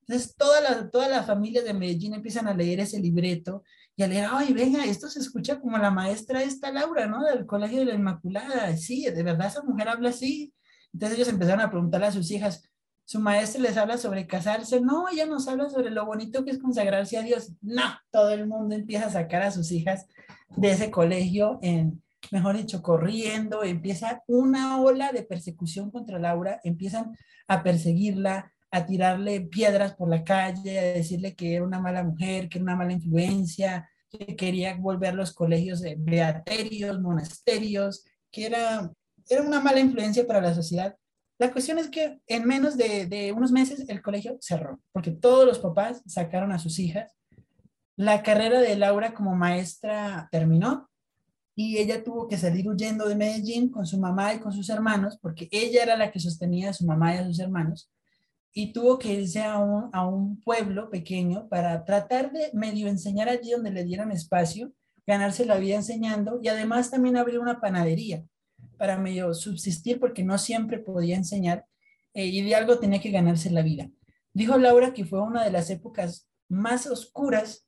Entonces, todas las, todas las familias de Medellín empiezan a leer ese libreto y a leer, ay, venga, esto se escucha como la maestra esta Laura, ¿no? Del Colegio de la Inmaculada. Sí, de verdad esa mujer habla así. Entonces ellos empezaron a preguntarle a sus hijas, ¿su maestra les habla sobre casarse? No, ella nos habla sobre lo bonito que es consagrarse a Dios. No, todo el mundo empieza a sacar a sus hijas de ese colegio en, mejor dicho, corriendo, empieza una ola de persecución contra Laura, empiezan a perseguirla, a tirarle piedras por la calle, a decirle que era una mala mujer, que era una mala influencia, que quería volver los colegios de beaterios, monasterios, que era, era una mala influencia para la sociedad. La cuestión es que en menos de, de unos meses el colegio cerró, porque todos los papás sacaron a sus hijas. La carrera de Laura como maestra terminó y ella tuvo que salir huyendo de Medellín con su mamá y con sus hermanos, porque ella era la que sostenía a su mamá y a sus hermanos y tuvo que irse a un, pueblo pequeño para tratar de medio enseñar allí donde le dieran espacio, ganarse la vida enseñando y además también abrir una panadería para medio subsistir porque no siempre podía enseñar eh, y de algo tenía que ganarse la vida. Dijo Laura que fue una de las épocas más oscuras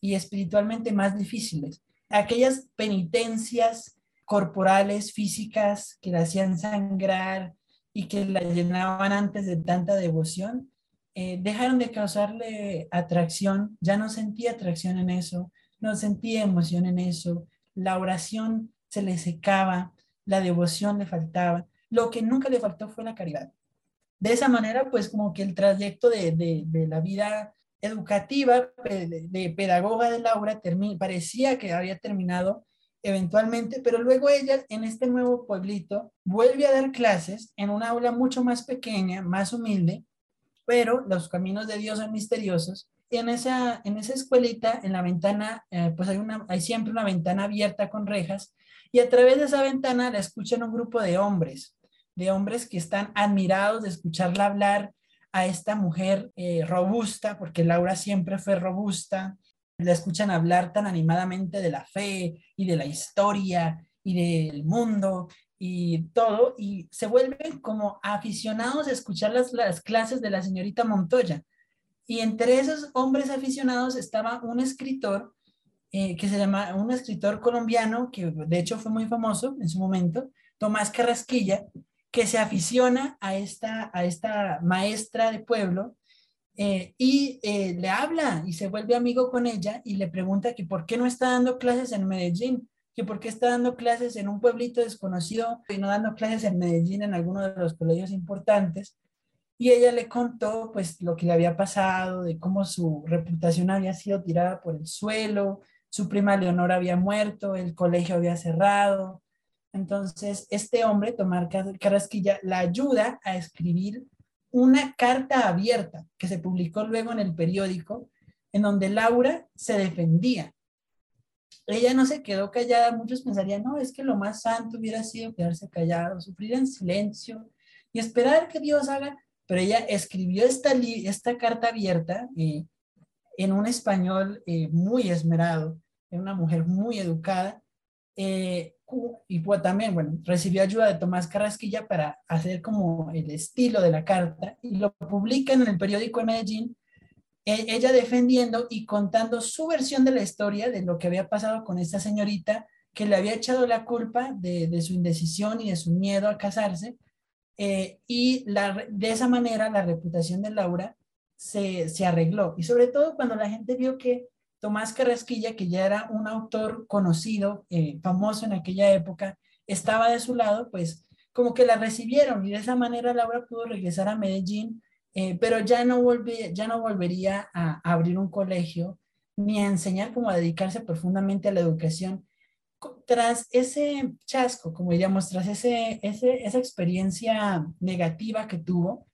y espiritualmente más difíciles. Aquellas penitencias corporales, físicas, que la hacían sangrar, y que la llenaban antes de tanta devoción, eh, dejaron de causarle atracción, ya no sentía atracción en eso, no sentía emoción en eso, la oración se le secaba, la devoción le faltaba, lo que nunca le faltó fue la caridad. De esa manera, pues como que el trayecto de, de, la vida educativa, de, pedagoga de Laura, parecía que había terminado eventualmente, pero luego ella en este nuevo pueblito vuelve a dar clases en una aula mucho más pequeña, más humilde, pero los caminos de Dios son misteriosos. Y en esa, en esa escuelita, en la ventana, eh, pues hay, una, hay siempre una ventana abierta con rejas y a través de esa ventana la escuchan un grupo de hombres, de hombres que están admirados de escucharla hablar a esta mujer eh, robusta, porque Laura siempre fue robusta, la escuchan hablar tan animadamente de la fe y de la historia y del mundo y todo, y se vuelven como aficionados a escuchar las, las clases de la señorita Montoya. Y entre esos hombres aficionados estaba un escritor eh, que se llama, un escritor colombiano, que de hecho fue muy famoso en su momento, Tomás Carrasquilla, que se aficiona a esta, a esta maestra de pueblo eh, y eh, le habla y se vuelve amigo con ella y le pregunta que por qué no está dando clases en Medellín que por qué está dando clases en un pueblito desconocido y no dando clases en Medellín en alguno de los colegios importantes. Y ella le contó pues lo que le había pasado, de cómo su reputación había sido tirada por el suelo, su prima Leonora había muerto, el colegio había cerrado. Entonces, este hombre, Tomás Carrasquilla, la ayuda a escribir una carta abierta que se publicó luego en el periódico, en donde Laura se defendía. Ella no se quedó callada, muchos pensarían, no, es que lo más santo hubiera sido quedarse callado, sufrir en silencio y esperar que Dios haga, pero ella escribió esta, esta carta abierta eh, en un español eh, muy esmerado, en una mujer muy educada, eh, y pues también, bueno, recibió ayuda de Tomás Carrasquilla para hacer como el estilo de la carta y lo publican en el periódico de Medellín e, ella defendiendo y contando su versión de la historia de lo que había pasado con esta señorita que le había echado la culpa de, su indecisión y de su miedo a casarse. Eh, y de esa manera la reputación de Laura se, arregló. Y sobre todo cuando la gente vio que Tomás Carrasquilla, que ya era un autor conocido, eh, famoso en aquella época, estaba de su lado, pues como que la recibieron y de esa manera Laura pudo regresar a Medellín eh, pero ya no, ya no volvería a, abrir un colegio ni a enseñar cómo a dedicarse profundamente a la educación. Tras ese chasco, como diríamos, tras ese, esa experiencia negativa que tuvo,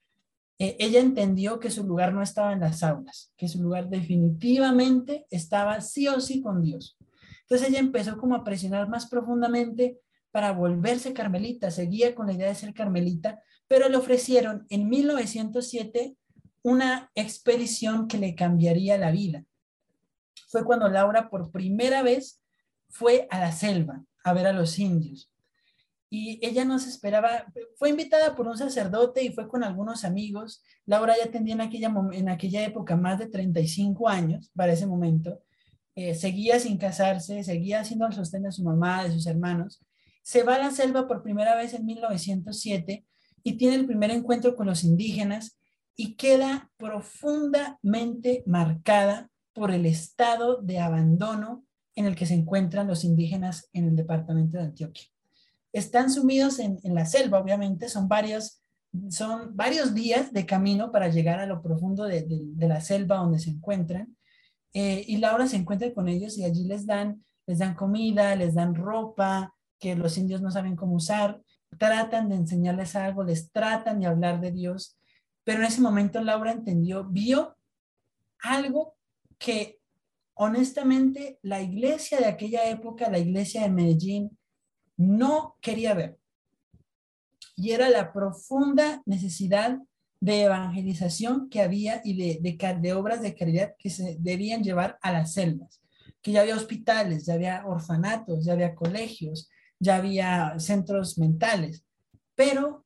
eh, ella entendió que su lugar no estaba en las aulas, que su lugar definitivamente estaba sí o sí con Dios. Entonces ella empezó como a presionar más profundamente para volverse carmelita, seguía con la idea de ser carmelita, pero le ofrecieron en 1907 una expedición que le cambiaría la vida. Fue cuando Laura por primera vez fue a la selva a ver a los indios. Y ella no se esperaba, fue invitada por un sacerdote y fue con algunos amigos. Laura ya tenía en aquella, en aquella época más de 35 años para ese momento. Eh, seguía sin casarse, seguía haciendo el sostén de su mamá, de sus hermanos. Se va a la selva por primera vez en 1907 y tiene el primer encuentro con los indígenas y queda profundamente marcada por el estado de abandono en el que se encuentran los indígenas en el departamento de Antioquia. Están sumidos en, la selva, obviamente, son varios, son varios días de camino para llegar a lo profundo de, la selva donde se encuentran. Eh, y Laura se encuentra con ellos y allí les dan, les dan comida, les dan ropa que los indios no saben cómo usar tratan de enseñarles algo, les tratan de hablar de Dios, pero en ese momento Laura entendió, vio algo que honestamente la iglesia de aquella época, la iglesia de Medellín, no quería ver. Y era la profunda necesidad de evangelización que había y de, de, obras de caridad que se debían llevar a las selvas, que ya había hospitales, ya había orfanatos, ya había colegios, ya había centros mentales, pero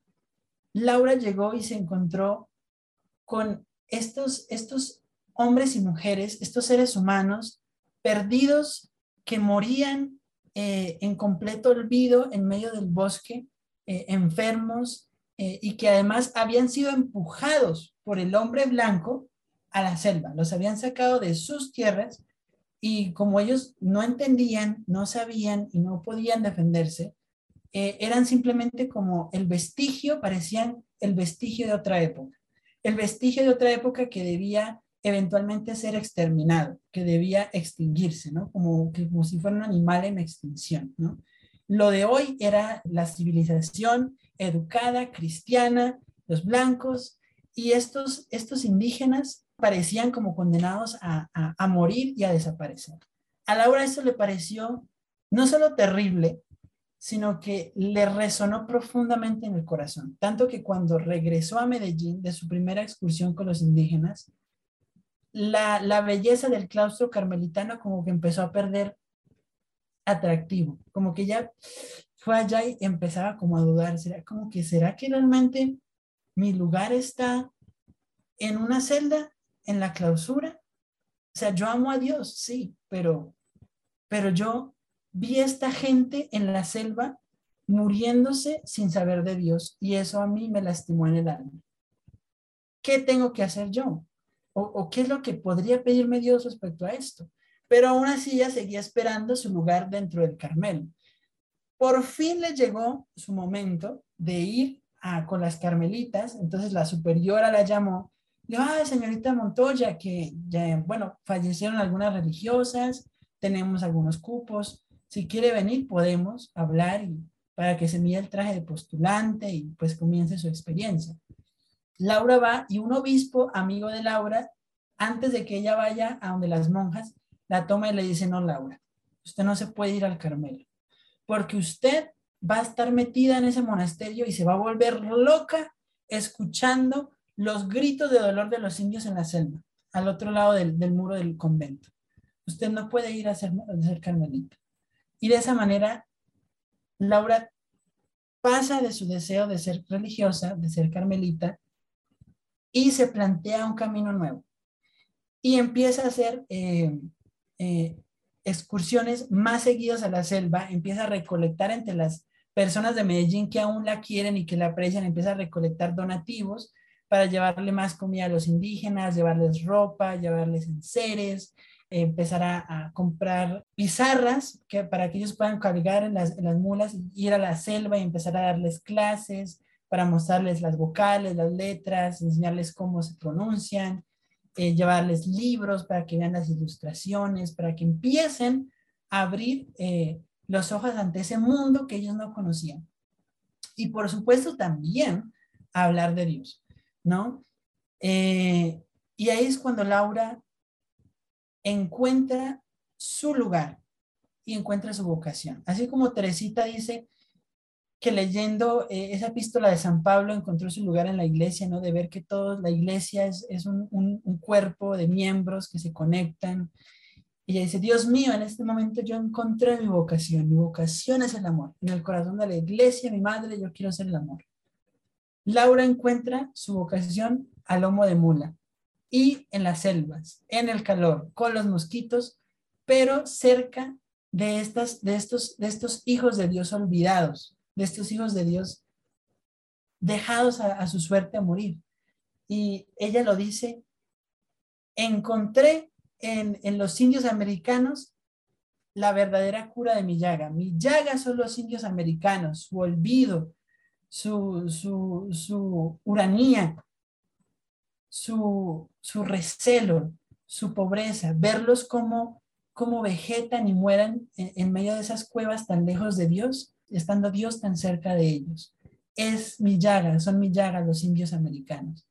Laura llegó y se encontró con estos, estos hombres y mujeres, estos seres humanos perdidos que morían eh, en completo olvido en medio del bosque, eh, enfermos, eh, y que además habían sido empujados por el hombre blanco a la selva. Los habían sacado de sus tierras y como ellos no entendían, no sabían y no podían defenderse, eran simplemente como el vestigio, parecían el vestigio de otra época, el vestigio de otra época que debía eventualmente ser exterminado, que debía extinguirse, ¿no? Como, como si fuera un animal en extinción. Lo de hoy era la civilización educada, cristiana, los blancos, y estos, estos indígenas parecían como condenados a, morir y a desaparecer. A Laura esto le pareció no solo terrible, sino que le resonó profundamente en el corazón, tanto que cuando regresó a Medellín de su primera excursión con los indígenas, la, la belleza del claustro carmelitano como que empezó a perder atractivo, como que ella fue allá y empezaba como a dudar, será como que, ¿será que realmente mi lugar está en una celda, en la clausura? O sea, yo amo a Dios, sí, pero, pero yo vi a esta gente en la selva muriéndose sin saber de Dios y eso a mí me lastimó en el alma. ¿Qué tengo que hacer yo? ¿O, qué es lo que podría pedirme Dios respecto a esto? Pero aún así ella seguía esperando su lugar dentro del Carmelo. Por fin le llegó su momento de ir con las carmelitas, entonces la superiora la llamó, le dijo, señorita Montoya, que ya, bueno, fallecieron algunas religiosas, tenemos algunos cupos, si quiere venir podemos hablar para que se mide el traje de postulante y pues comience su experiencia. Laura va y un obispo, amigo de Laura, antes de que ella vaya a donde las monjas, la toma y le dice, no, Laura, usted no se puede ir al Carmelo porque usted va a estar metida en ese monasterio y se va a volver loca escuchando los gritos de dolor de los indios en la selva, al otro lado del, muro del convento. Usted no puede ir a ser, a ser carmelita. Y de esa manera, Laura pasa de su deseo de ser religiosa, de ser carmelita, y se plantea un camino nuevo. Y empieza a ser eh, eh, excursiones más seguidas a la selva, empieza a recolectar entre las personas de Medellín que aún la quieren y que la aprecian, empieza a recolectar donativos para llevarle más comida a los indígenas, llevarles ropa, llevarles enseres, empezar a, comprar pizarras que, para que ellos puedan cargar en las, en las mulas, ir a la selva y empezar a darles clases para mostrarles las vocales, las letras, enseñarles cómo se pronuncian, eh, llevarles libros para que vean las ilustraciones, para que empiecen a abrir eh, los ojos ante ese mundo que ellos no conocían. Y por supuesto también hablar de Dios, ¿no? Eh, y ahí es cuando Laura encuentra su lugar y encuentra su vocación. Así como Teresita dice, que leyendo eh, esa epístola de San Pablo encontró su lugar en la iglesia, ¿no? De ver que toda la iglesia es, es un, un, un, cuerpo de miembros que se conectan. Y ella dice, Dios mío, en este momento yo encontré mi vocación. Mi vocación es el amor. En el corazón de la iglesia, mi madre, yo quiero ser el amor. Laura encuentra su vocación al lomo de mula y en las selvas, en el calor, con los mosquitos, pero cerca de, estas, de, estos, de estos hijos de Dios olvidados, de estos hijos de Dios dejados a, su suerte a morir. Y ella lo dice, encontré en, en los indios americanos la verdadera cura de mi llaga. Mi llaga son los indios americanos, su olvido, su, su, su uranía, su, su recelo, su pobreza, verlos como, como vegetan y mueran en, en medio de esas cuevas tan lejos de Dios estando Dios tan cerca de ellos. Es mi llaga, son mi llaga los indios americanos.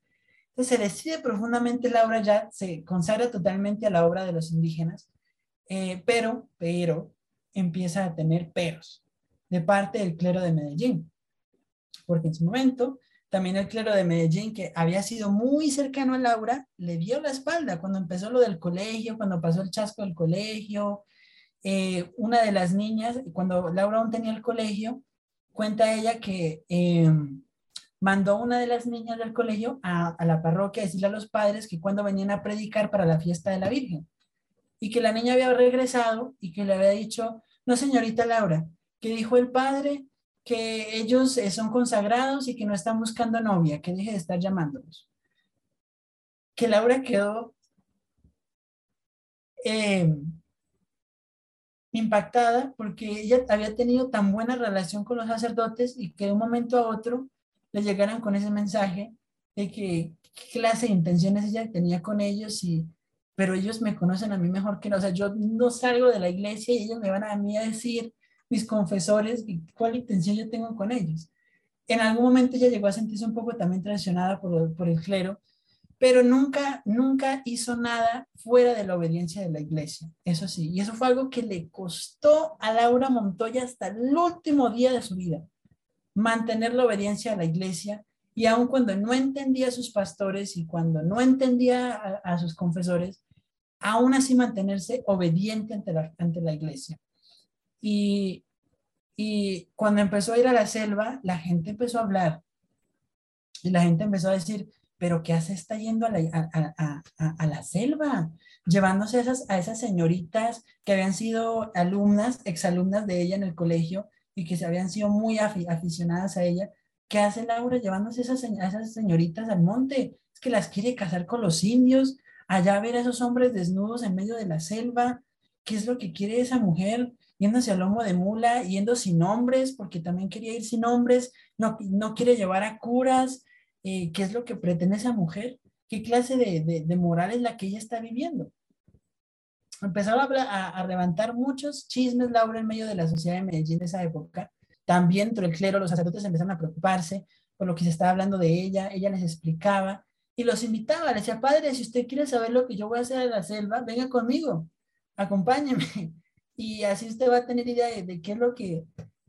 Entonces se decide profundamente, Laura ya se consagra totalmente a la obra de los indígenas, eh, pero, pero, empieza a tener peros de parte del clero de Medellín, porque en su momento también el clero de Medellín, que había sido muy cercano a Laura, le dio la espalda cuando empezó lo del colegio, cuando pasó el chasco del colegio, eh, una de las niñas, cuando Laura aún tenía el colegio, cuenta ella que eh, mandó una de las niñas del colegio a, la parroquia a decirle a los padres que cuando venían a predicar para la fiesta de la Virgen y que la niña había regresado y que le había dicho, no señorita Laura, que dijo el padre que ellos eh, son consagrados y que no están buscando novia, que deje de estar llamándolos. Que Laura quedó impactada porque ella había tenido tan buena relación con los sacerdotes y que de un momento a otro le llegaran con ese mensaje de que qué clase de intenciones ella tenía con ellos y pero ellos me conocen a mí mejor que no, o sea, yo no salgo de la iglesia y ellos me van a mí a decir, mis confesores, cuál intención yo tengo con ellos. En algún momento ella llegó a sentirse un poco también traicionada por, por el clero, pero nunca, nunca hizo nada fuera de la obediencia de la iglesia, eso sí, y eso fue algo que le costó a Laura Montoya hasta el último día de su vida, mantener la obediencia a la iglesia, y aun cuando no entendía a sus pastores y cuando no entendía a, sus confesores, aún así mantenerse obediente ante la, ante la iglesia. Y, y cuando empezó a ir a la selva, la gente empezó a hablar. Y la gente empezó a decir, pero ¿qué hace está yendo a la, a, a, la selva? Llevándose esas, a esas señoritas que habían sido alumnas, exalumnas de ella en el colegio y que se habían sido muy aficionadas a ella. ¿Qué hace Laura llevándose esas, a esas señoritas al monte? Es que las quiere casar con los indios, allá ver a esos hombres desnudos en medio de la selva. ¿Qué es lo que quiere esa mujer? Yéndose al lomo de mula, yendo sin hombres, porque también quería ir sin hombres, no, no quiere llevar a curas. Eh, ¿Qué es lo que pretende esa mujer? ¿Qué clase de, de, moral es la que ella está viviendo? Empezaron a, a, levantar muchos chismes, Laura, en medio de la sociedad de Medellín de esa época. También dentro del clero, los sacerdotes empezaron a preocuparse por lo que se estaba hablando de ella. Ella les explicaba y los invitaba. Le decía, padre, si usted quiere saber lo que yo voy a hacer en la selva, venga conmigo, acompáñeme. Y así usted va a tener idea de, de qué es lo que,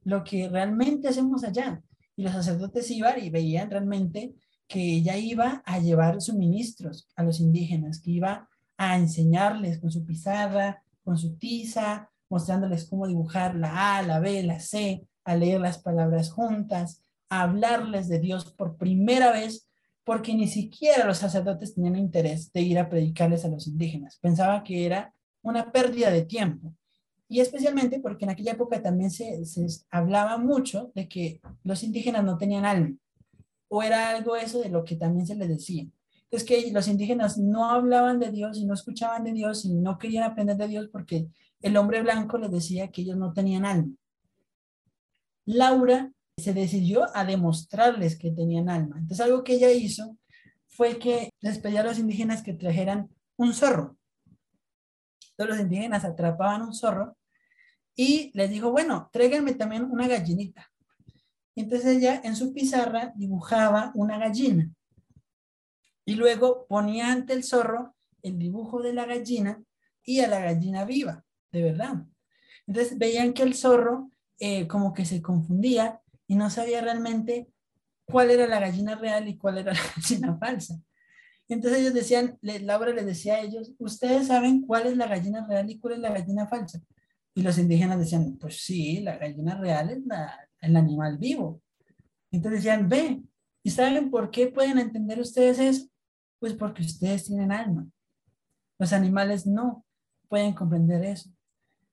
lo que realmente hacemos allá. Y los sacerdotes iban y veían realmente que ella iba a llevar suministros a los indígenas, que iba a enseñarles con su pizarra, con su tiza, mostrándoles cómo dibujar la A, la B, la C, a leer las palabras juntas, a hablarles de Dios por primera vez, porque ni siquiera los sacerdotes tenían interés de ir a predicarles a los indígenas. Pensaba que era una pérdida de tiempo. Y especialmente porque en aquella época también se, hablaba mucho de que los indígenas no tenían alma, o era algo eso de lo que también se les decía es que los indígenas no hablaban de Dios y no escuchaban de Dios y no querían aprender de Dios porque el hombre blanco les decía que ellos no tenían alma. Laura se decidió a demostrarles que tenían alma. Entonces algo que ella hizo fue que les pedía a los indígenas que trajeran un zorro. Todos los indígenas atrapaban un zorro y les dijo, bueno, tráiganme también una gallinita. Entonces ella en su pizarra dibujaba una gallina y luego ponía ante el zorro el dibujo de la gallina y a la gallina viva, de verdad. Entonces veían que el zorro eh, como que se confundía y no sabía realmente cuál era la gallina real y cuál era [LAUGHS] la gallina falsa. Entonces ellos decían, Laura les decía a ellos, ustedes saben cuál es la gallina real y cuál es la gallina falsa. Y los indígenas decían, pues sí, la gallina real es la, el animal vivo. Entonces decían, ve, ¿y saben por qué pueden entender ustedes eso? Pues porque ustedes tienen alma. Los animales no pueden comprender eso.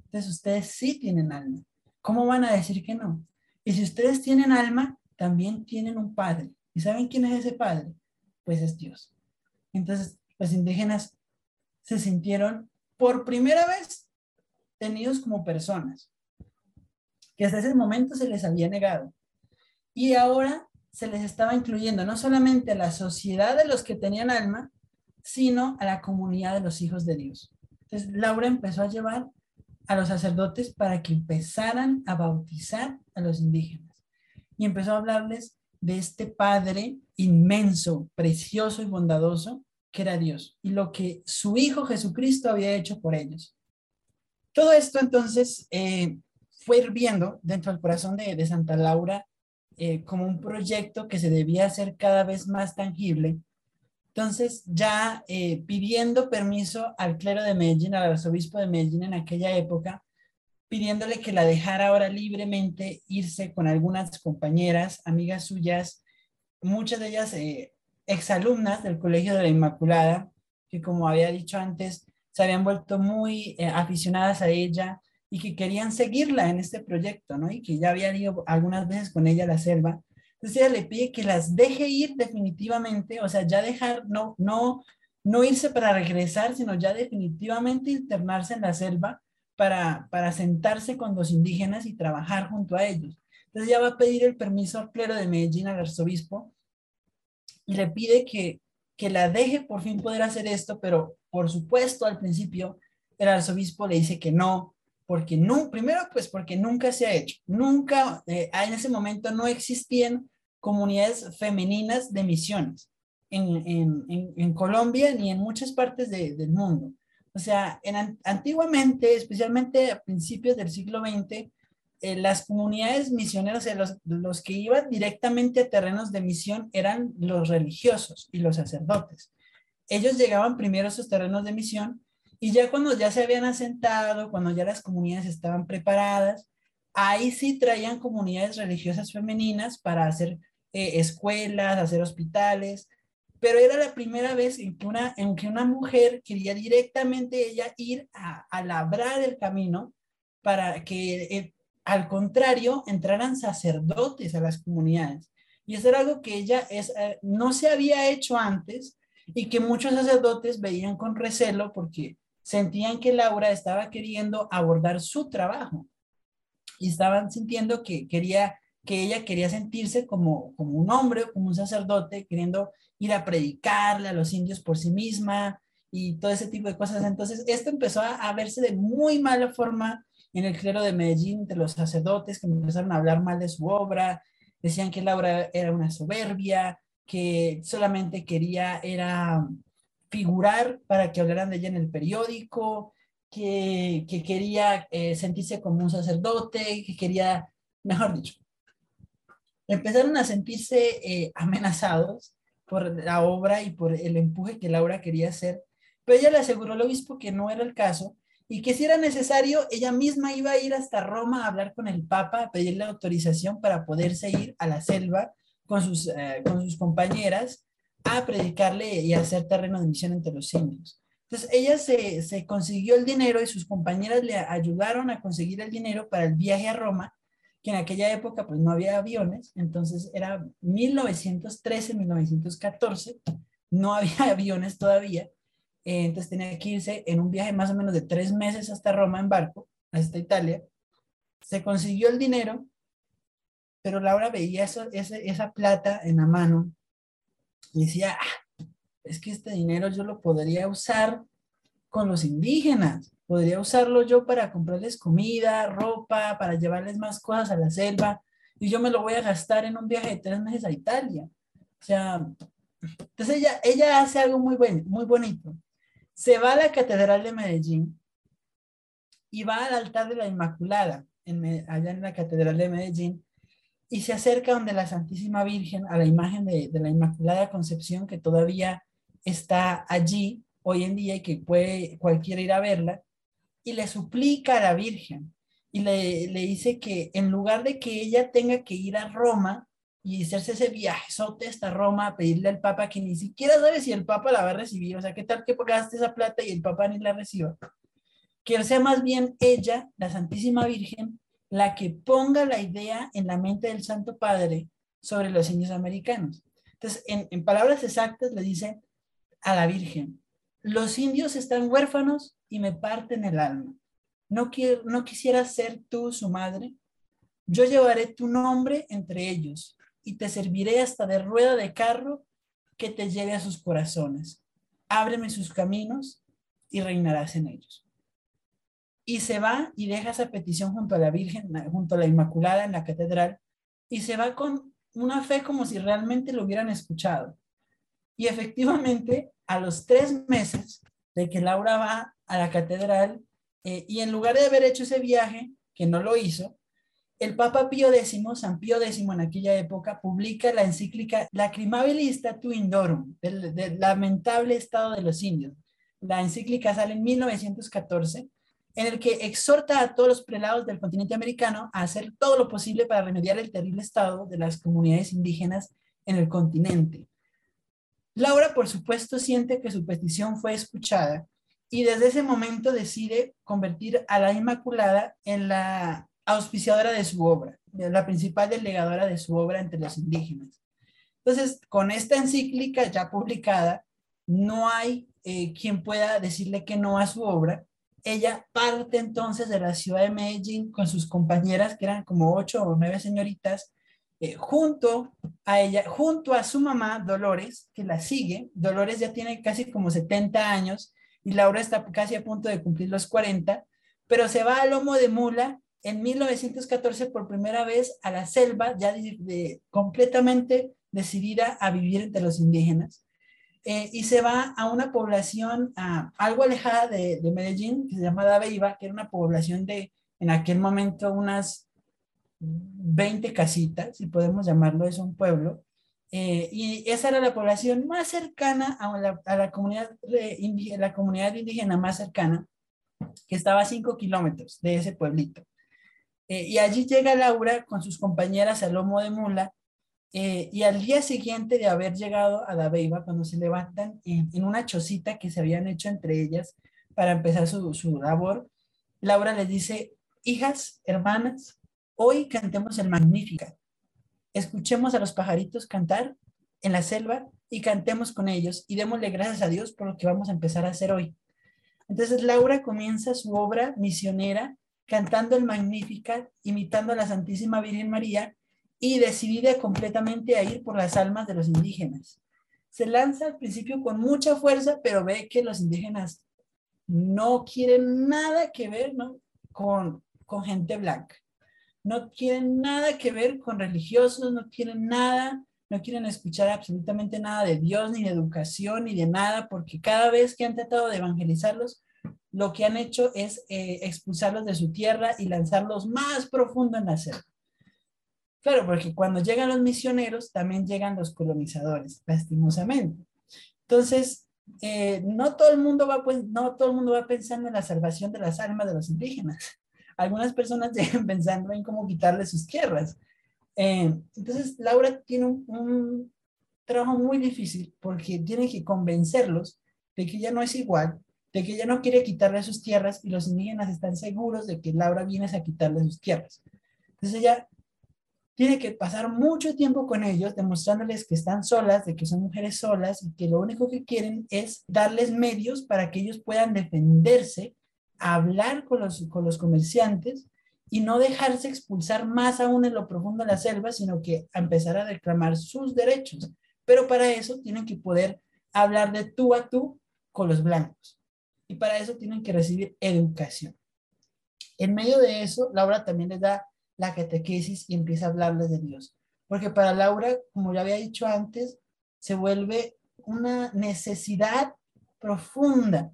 Entonces ustedes sí tienen alma. ¿Cómo van a decir que no? Y si ustedes tienen alma, también tienen un padre. ¿Y saben quién es ese padre? Pues es Dios. Entonces los indígenas se sintieron por primera vez tenidos como personas, que hasta ese momento se les había negado. Y ahora se les estaba incluyendo no solamente a la sociedad de los que tenían alma, sino a la comunidad de los hijos de Dios. Entonces, Laura empezó a llevar a los sacerdotes para que empezaran a bautizar a los indígenas. Y empezó a hablarles de este Padre inmenso, precioso y bondadoso que era Dios y lo que su Hijo Jesucristo había hecho por ellos. Todo esto entonces eh, fue hirviendo dentro del corazón de, Santa Laura eh, como un proyecto que se debía hacer cada vez más tangible. Entonces, ya eh, pidiendo permiso al clero de Medellín, al arzobispo de Medellín en aquella época, pidiéndole que la dejara ahora libremente irse con algunas compañeras, amigas suyas, muchas de ellas exalumnas del Colegio de la Inmaculada, que como había dicho antes, se habían vuelto muy eh, aficionadas a ella, y que querían seguirla en este proyecto, ¿no? Y que ya habían ido algunas veces con ella a la selva. Entonces ella le pide que las deje ir definitivamente, o sea, ya dejar, no, no, no irse para regresar, sino ya definitivamente internarse en la selva para, para sentarse con los indígenas y trabajar junto a ellos. Entonces ella va a pedir el permiso al clero de Medellín, al arzobispo, y le pide que, que la deje por fin poder hacer esto, pero por supuesto al principio el arzobispo le dice que no, porque no, primero pues porque nunca se ha hecho, nunca, eh, en ese momento no existían comunidades femeninas de misiones en, Colombia ni en muchas partes de, del mundo. O sea, en, antiguamente, especialmente a principios del siglo XX, eh, las comunidades misioneras, los, los que iban directamente a terrenos de misión eran los religiosos y los sacerdotes. Ellos llegaban primero a esos terrenos de misión Y ya cuando ya se habían asentado, cuando ya las comunidades estaban preparadas, ahí sí traían comunidades religiosas femeninas para hacer eh, escuelas, hacer hospitales, pero era la primera vez en que una, en que una mujer quería directamente ella ir a, a labrar el camino para que, eh, al contrario, entraran sacerdotes a las comunidades. Y eso era algo que ella es, eh, no se había hecho antes y que muchos sacerdotes veían con recelo porque sentían que Laura estaba queriendo abordar su trabajo y estaban sintiendo que quería que ella quería sentirse como, como un hombre, como un sacerdote, queriendo ir a predicarle a los indios por sí misma y todo ese tipo de cosas. Entonces, esto empezó a verse de muy mala forma en el clero de Medellín, entre los sacerdotes que empezaron a hablar mal de su obra, decían que Laura era una soberbia, que solamente quería era figurar para que hablaran de ella en el periódico, que, que quería eh, sentirse como un sacerdote, que quería, mejor dicho, empezaron a sentirse eh, amenazados por la obra y por el empuje que Laura quería hacer, pero ella le aseguró al obispo que no era el caso y que si era necesario, ella misma iba a ir hasta Roma a hablar con el Papa, a pedirle autorización para poderse ir a la selva con sus, eh, con sus compañeras a predicarle y a hacer terreno de misión entre los indios. Entonces, ella se, se consiguió el dinero y sus compañeras le ayudaron a conseguir el dinero para el viaje a Roma que en aquella época pues no había aviones, entonces era 1913, 1914, no había [LAUGHS] aviones todavía, eh, entonces tenía que irse en un viaje más o menos de tres meses hasta Roma en barco, hasta Italia. Se consiguió el dinero, pero Laura veía eso, esa plata en la mano y decía, ah, es que este dinero yo lo podría usar con los indígenas. Podría usarlo yo para comprarles comida, ropa, para llevarles más cosas a la selva y yo me lo voy a gastar en un viaje de tres meses a Italia. O sea, entonces ella, ella hace algo muy, bueno, muy bonito. Se va a la Catedral de Medellín y va al altar de la Inmaculada, en, allá en la Catedral de Medellín, y se acerca donde la Santísima Virgen, a la imagen de, la Inmaculada Concepción, que todavía está allí hoy en día y que puede cualquiera ir a verla, y le suplica a la Virgen y le, le dice que en lugar de que ella tenga que ir a Roma y hacerse ese viaje hasta Roma a pedirle al Papa que ni siquiera sabe si el Papa la va a recibir, o sea, ¿qué tal que pagaste esa plata y el Papa ni la reciba? Que sea más bien ella, la Santísima Virgen, la que ponga la idea en la mente del Santo Padre sobre los indios americanos. Entonces, en, en palabras exactas le dice a la Virgen, los indios están huérfanos y me parten el alma. ¿No, quiero, no quisiera ser tú su madre? Yo llevaré tu nombre entre ellos y te serviré hasta de rueda de carro que te lleve a sus corazones. Ábreme sus caminos y reinarás en ellos. Y se va y deja esa petición junto a la Virgen, junto a la Inmaculada en la catedral, y se va con una fe como si realmente lo hubieran escuchado. Y efectivamente, a los tres meses de que Laura va a la catedral eh, y en lugar de haber hecho ese viaje, que no lo hizo, el Papa Pío X, San Pío X en aquella época, publica la encíclica Lacrimabilis Statu Indorum, del, del lamentable estado de los indios. La encíclica sale en 1914, en el que exhorta a todos los prelados del continente americano a hacer todo lo posible para remediar el terrible estado de las comunidades indígenas en el continente. Laura, por supuesto, siente que su petición fue escuchada y desde ese momento decide convertir a la Inmaculada en la auspiciadora de su obra, la principal delegadora de su obra entre los indígenas. Entonces, con esta encíclica ya publicada, no hay eh, quien pueda decirle que no a su obra. Ella parte entonces de la ciudad de Medellín con sus compañeras, que eran como ocho o nueve señoritas, eh, junto a ella, junto a su mamá Dolores, que la sigue. Dolores ya tiene casi como 70 años y Laura está casi a punto de cumplir los 40, pero se va a lomo de mula en 1914 por primera vez a la selva, ya completamente decidida a vivir entre los indígenas. Eh, y se va a una población algo alejada de, de, Medellín, que se llama Dabeiba, que era una población de, en aquel momento, unas 20 casitas, si podemos llamarlo, es un pueblo, Eh, y esa era la población más cercana a la, comunidad, la comunidad indígena más cercana, que estaba a cinco kilómetros de ese pueblito. Eh, y allí llega Laura con sus compañeras al lomo de mula eh, y al día siguiente de haber llegado a Dabeiba, cuando se levantan en, una chocita que se habían hecho entre ellas para empezar su, su labor, Laura les dice, hijas, hermanas, hoy cantemos el Magnífica. Escuchemos a los pajaritos cantar en la selva y cantemos con ellos y démosle gracias a Dios por lo que vamos a empezar a hacer hoy. Entonces Laura comienza su obra misionera cantando el Magnífica, imitando a la Santísima Virgen María y decidida completamente a ir por las almas de los indígenas. Se lanza al principio con mucha fuerza, pero ve que los indígenas no quieren nada que ver con, con gente blanca. No quieren nada que ver con religiosos, no quieren nada, no quieren escuchar absolutamente nada de Dios, ni de educación, ni de nada, porque cada vez que han tratado de evangelizarlos, lo que han hecho es eh, expulsarlos de su tierra y lanzarlos más profundo en la selva. Claro, porque cuando llegan los misioneros, también llegan los colonizadores, lastimosamente. Entonces, eh, no, todo el mundo va, no todo el mundo va pensando en la salvación de las almas de los indígenas. [LAUGHS] Algunas personas [LAUGHS] llegan pensando en cómo quitarles sus tierras. Eh, entonces, Laura tiene un, un trabajo muy difícil porque tiene que convencerlos de que ya no es igual, de que ella no quiere quitarle sus tierras y los indígenas están seguros de que Laura viene a quitarle sus tierras. Entonces ella tiene que pasar mucho tiempo con ellos, demostrándoles que están solas, de que son mujeres solas y que lo único que quieren es darles medios para que ellos puedan defenderse, hablar con los, con los comerciantes y no dejarse expulsar más aún en lo profundo de la selva, sino que empezar a reclamar sus derechos. Pero para eso tienen que poder hablar de tú a tú con los blancos y para eso tienen que recibir educación. En medio de eso, Laura también les da la catequesis y empieza a hablarles de Dios. Porque para Laura, como ya había dicho antes, se vuelve una necesidad profunda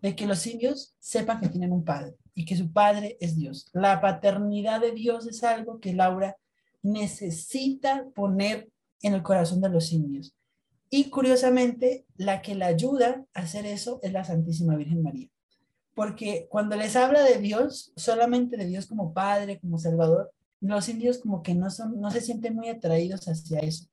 de que los indios sepan que tienen un padre y que su padre es Dios. La paternidad de Dios es algo que Laura necesita poner en el corazón de los indios. Y curiosamente, la que la ayuda a hacer eso es la Santísima Virgen María. Porque cuando les habla de Dios, solamente de Dios como Padre, como Salvador, los indios como que no, son, no se sienten muy atraídos hacia eso.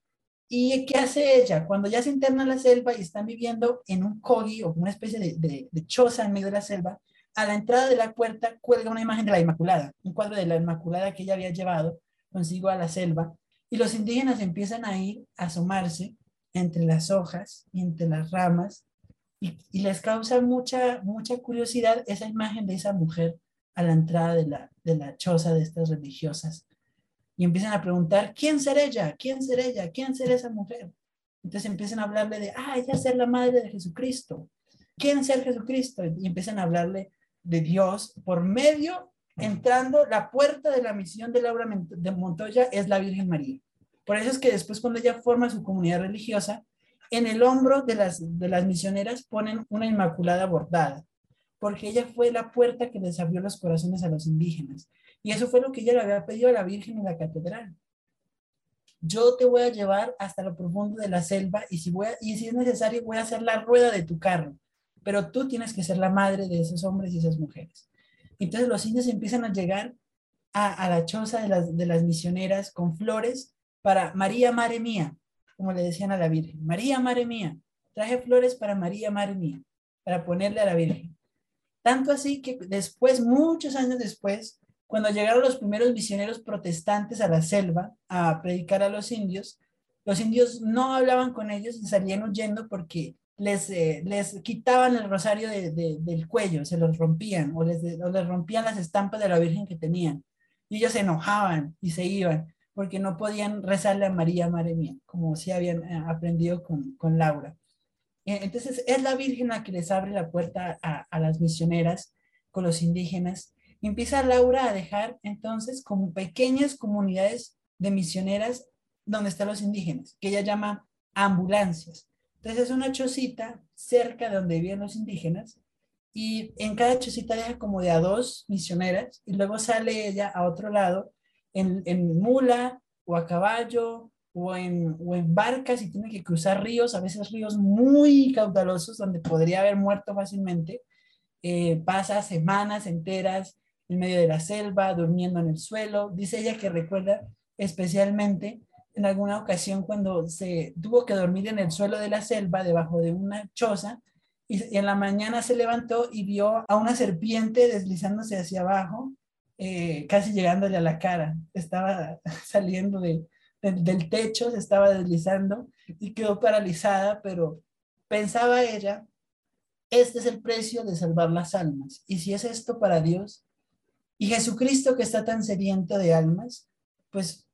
¿Y qué hace ella? Cuando ya se interna en la selva y están viviendo en un cogi o una especie de, de, de choza en medio de la selva, a la entrada de la puerta cuelga una imagen de la Inmaculada, un cuadro de la Inmaculada que ella había llevado consigo a la selva, y los indígenas empiezan a ir a asomarse entre las hojas y entre las ramas y, les causa mucha, mucha curiosidad esa imagen de esa mujer a la entrada de la, de la choza de estas religiosas. Y empiezan a preguntar, ¿quién será ella? ¿Quién será ella? ¿Quién será esa mujer? Entonces empiezan a hablarle de, ah, ella ser la madre de Jesucristo. ¿Quién ser Jesucristo? Y empiezan a hablarle de Dios por medio, entrando, la puerta de la misión de Laura de Montoya es la Virgen María. Por eso es que después cuando ella forma su comunidad religiosa, en el hombro de las, de las misioneras ponen una inmaculada bordada, porque ella fue la puerta que les abrió los corazones a los indígenas. Y eso fue lo que ella le había pedido a la Virgen en la catedral. Yo te voy a llevar hasta lo profundo de la selva y si, voy y si es necesario voy a hacer la rueda de tu carro, pero tú tienes que ser la madre de esos hombres y esas mujeres. Entonces los indios empiezan a llegar a, a la choza de las, de las misioneras con flores para María, Madre Mía, como le decían a la Virgen. María, Madre Mía, traje flores para María, Madre Mía, para ponerle a la Virgen. Tanto así que después, muchos años después, cuando llegaron los primeros misioneros protestantes a la selva a predicar a los indios, los indios no hablaban con ellos y salían huyendo porque les, eh, les quitaban el rosario del cuello, se los rompían o les, o les rompían las estampas de la Virgen que tenían. Y ellos se enojaban y se iban porque no podían rezarle a María, Madre Mía, como si habían eh, aprendido con, con Laura. Eh, entonces es la Virgen la que les abre la puerta a, a las misioneras con los indígenas. Empieza Laura a dejar entonces como pequeñas comunidades de misioneras donde están los indígenas, que ella llama ambulancias. Entonces es una chocita cerca de donde viven los indígenas y en cada chocita deja como de a dos misioneras y luego sale ella a otro lado en, mula o a caballo o en, o en barcas y tiene que cruzar ríos, a veces ríos muy caudalosos donde podría haber muerto fácilmente. Eh, pasa semanas enteras en medio de la selva, durmiendo en el suelo. Dice ella que recuerda especialmente en alguna ocasión cuando se tuvo que dormir en el suelo de la selva, debajo de una choza, y, en la mañana se levantó y vio a una serpiente deslizándose hacia abajo, eh, casi llegándole a la cara. Estaba [LAUGHS] saliendo de, del techo, se estaba deslizando y quedó paralizada, pero pensaba ella, este es el precio de salvar las almas. Y si es esto para Dios, y Jesucristo que está tan sediento de almas, pues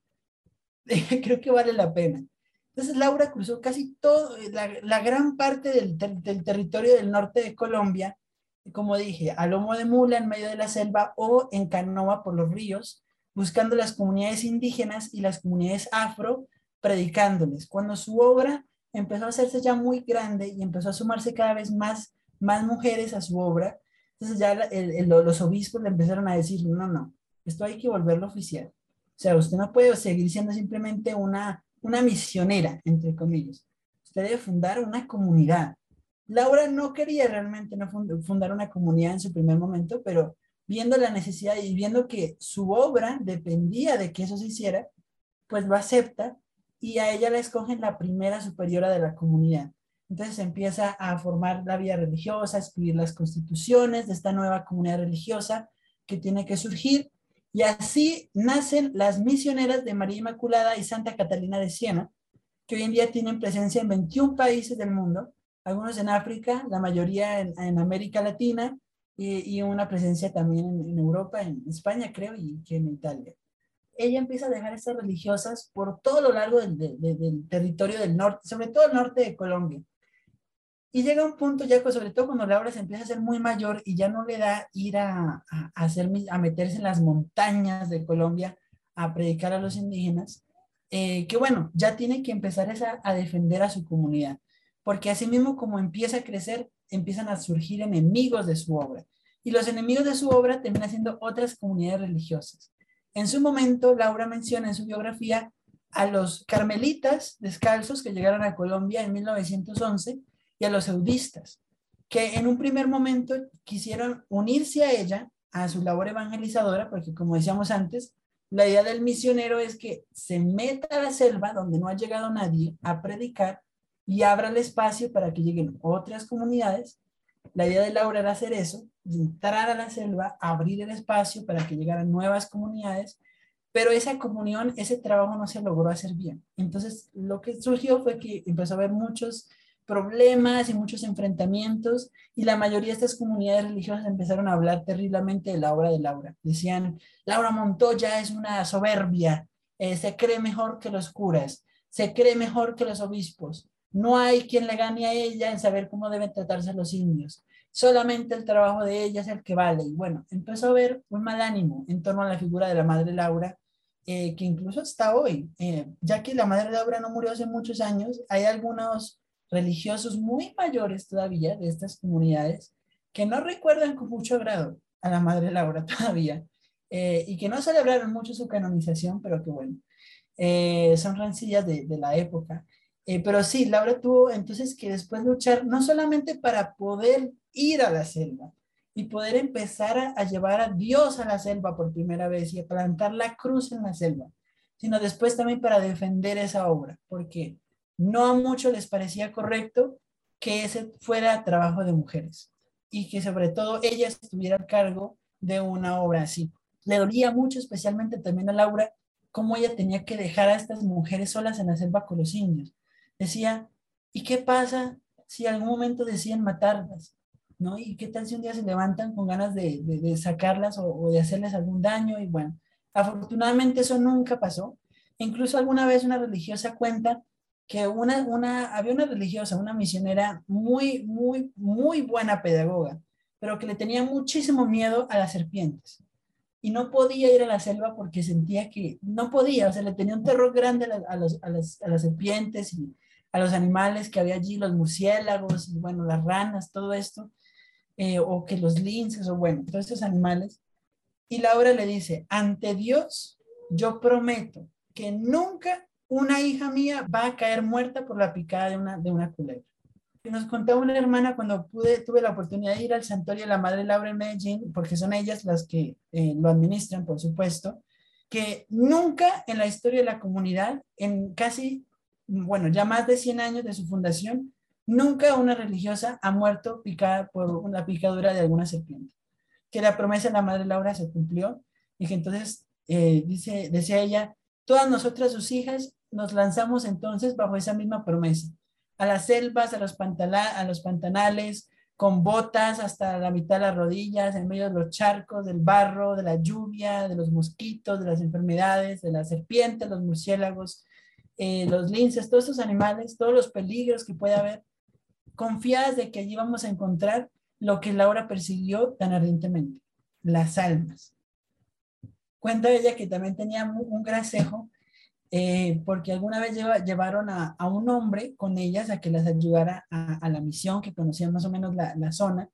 [LAUGHS] creo que vale la pena. Entonces Laura cruzó casi todo, la, gran parte del, del, territorio del norte de Colombia, como dije, a lomo de mula en medio de la selva o en canoa por los ríos, buscando las comunidades indígenas y las comunidades afro, predicándoles. Cuando su obra empezó a hacerse ya muy grande y empezó a sumarse cada vez más, más mujeres a su obra, entonces ya los obispos le empezaron a decir, no, no, esto hay que volverlo oficial. O sea, usted no puede seguir siendo simplemente una, una misionera, entre comillas. Usted debe fundar una comunidad. Laura no quería realmente no fundar una comunidad en su primer momento, pero viendo la necesidad y viendo que su obra dependía de que eso se hiciera, pues lo acepta y a ella la escogen la primera superiora de la comunidad. Entonces empieza a formar la vida religiosa, a escribir las constituciones de esta nueva comunidad religiosa que tiene que surgir. Y así nacen las misioneras de María Inmaculada y Santa Catalina de Siena, que hoy en día tienen presencia en 21 países del mundo, algunos en África, la mayoría en, en América Latina y, una presencia también en, Europa, en España creo, y que en Italia. Ella empieza a dejar estas religiosas por todo lo largo del, del, territorio del norte, sobre todo el norte de Colombia. Y llega un punto ya, sobre todo cuando Laura se empieza a ser muy mayor y ya no le da ir a, a, hacer, a meterse en las montañas de Colombia a predicar a los indígenas, eh, que bueno, ya tiene que empezar a, a defender a su comunidad, porque así mismo como empieza a crecer, empiezan a surgir enemigos de su obra. Y los enemigos de su obra terminan siendo otras comunidades religiosas. En su momento, Laura menciona en su biografía a los carmelitas descalzos que llegaron a Colombia en 1911 y a los eudistas, que en un primer momento quisieron unirse a ella, a su labor evangelizadora, porque como decíamos antes, la idea del misionero es que se meta a la selva donde no ha llegado nadie a predicar y abra el espacio para que lleguen otras comunidades. La idea de Laura era hacer eso, entrar a la selva, abrir el espacio para que llegaran nuevas comunidades, pero esa comunión, ese trabajo no se logró hacer bien. Entonces, lo que surgió fue que empezó a haber muchos problemas y muchos enfrentamientos y la mayoría de estas comunidades religiosas empezaron a hablar terriblemente de la obra de Laura. Decían, Laura Montoya es una soberbia, eh, se cree mejor que los curas, se cree mejor que los obispos, no hay quien le gane a ella en saber cómo deben tratarse los indios. Solamente el trabajo de ella es el que vale. Y bueno, empezó a haber un mal ánimo en torno a la figura de la Madre Laura, eh, que incluso hasta hoy, eh, ya que la Madre Laura no murió hace muchos años, hay algunos religiosos muy mayores todavía de estas comunidades que no recuerdan con mucho agrado a la Madre Laura [LAUGHS] todavía eh, y que no celebraron mucho su canonización, pero que bueno, son rencillas de, de la época. Eh, pero sí, Laura tuvo entonces que después luchar no solamente para poder ir a la selva y poder empezar a, llevar a Dios a la selva por primera vez y a plantar la cruz en la selva, sino después también para defender esa obra, porque no a muchos les parecía correcto que ese fuera trabajo de mujeres y que sobre todo ellas estuvieran a cargo de una obra así. Le dolía mucho, especialmente también a Laura, cómo ella tenía que dejar a estas mujeres solas en la selva con los indios decía, ¿y qué pasa si algún momento deciden matarlas? ¿No? ¿Y qué tal si un día se levantan con ganas de, de, sacarlas o, de hacerles algún daño? Y bueno, afortunadamente eso nunca pasó. Incluso alguna vez una religiosa cuenta que una, una, había una religiosa, una misionera muy, muy, muy buena pedagoga, pero que le tenía muchísimo miedo a las serpientes. Y no podía ir a la selva porque sentía que no podía, o sea, le tenía un terror grande a, a, las, a las serpientes y, a los animales que había allí, los murciélagos, y bueno, las ranas, todo esto, eh, o que los linces, o bueno, todos estos animales. Y Laura le dice, ante Dios, yo prometo que nunca una hija mía va a caer muerta por la picada de una, de una culebra. Nos contaba una hermana cuando pude, tuve la oportunidad de ir al santuario de la Madre Laura en Medellín, porque son ellas las que eh, lo administran, por supuesto, que nunca en la historia de la comunidad, en casi, bueno, ya más de 100 años de su fundación, nunca una religiosa ha muerto picada por una picadura de alguna serpiente. Que la promesa de la Madre Laura se cumplió y que entonces, eh, dice, decía ella, todas nosotras, sus hijas, nos lanzamos entonces bajo esa misma promesa, a las selvas, a los, a los pantanales, con botas hasta la mitad de las rodillas, en medio de los charcos, del barro, de la lluvia, de los mosquitos, de las enfermedades, de las serpientes, los murciélagos, eh, los linces, todos estos animales, todos los peligros que puede haber, confiadas de que allí vamos a encontrar lo que Laura persiguió tan ardientemente, las almas. Cuenta ella que también tenía un gracejo eh, porque alguna vez llevaron a, un hombre con ellas a que las ayudara a, la misión, que conocían más o menos la, zona.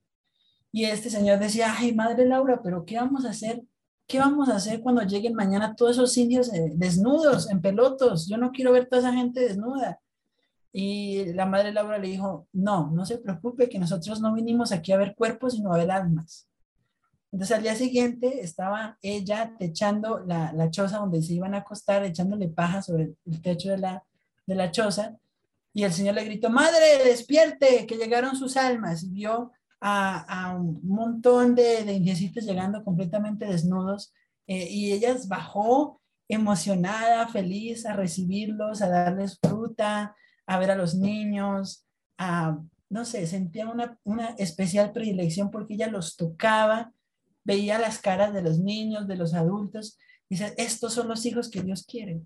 Y este señor decía, ay, madre Laura, pero ¿qué vamos a hacer? ¿Qué vamos a hacer cuando lleguen mañana todos esos indios eh, desnudos, en pelotos? Yo no quiero ver toda esa gente desnuda. Y la madre Laura le dijo, no, no se preocupe, que nosotros no vinimos aquí a ver cuerpos, sino a ver almas. Entonces al día siguiente estaba ella techando la, la, choza donde se iban a acostar, echándole paja sobre el techo de la, de la choza. Y el Señor le gritó, madre, despierte, que llegaron sus almas. Y vio a, un montón de, de indiecitos llegando completamente desnudos. Eh, y ella bajó emocionada, feliz a recibirlos, a darles fruta, a ver a los niños, a, no sé, sentía una, una especial predilección porque ella los tocaba veía las caras de los niños, de los adultos, y dice, estos son los hijos que Dios quiere.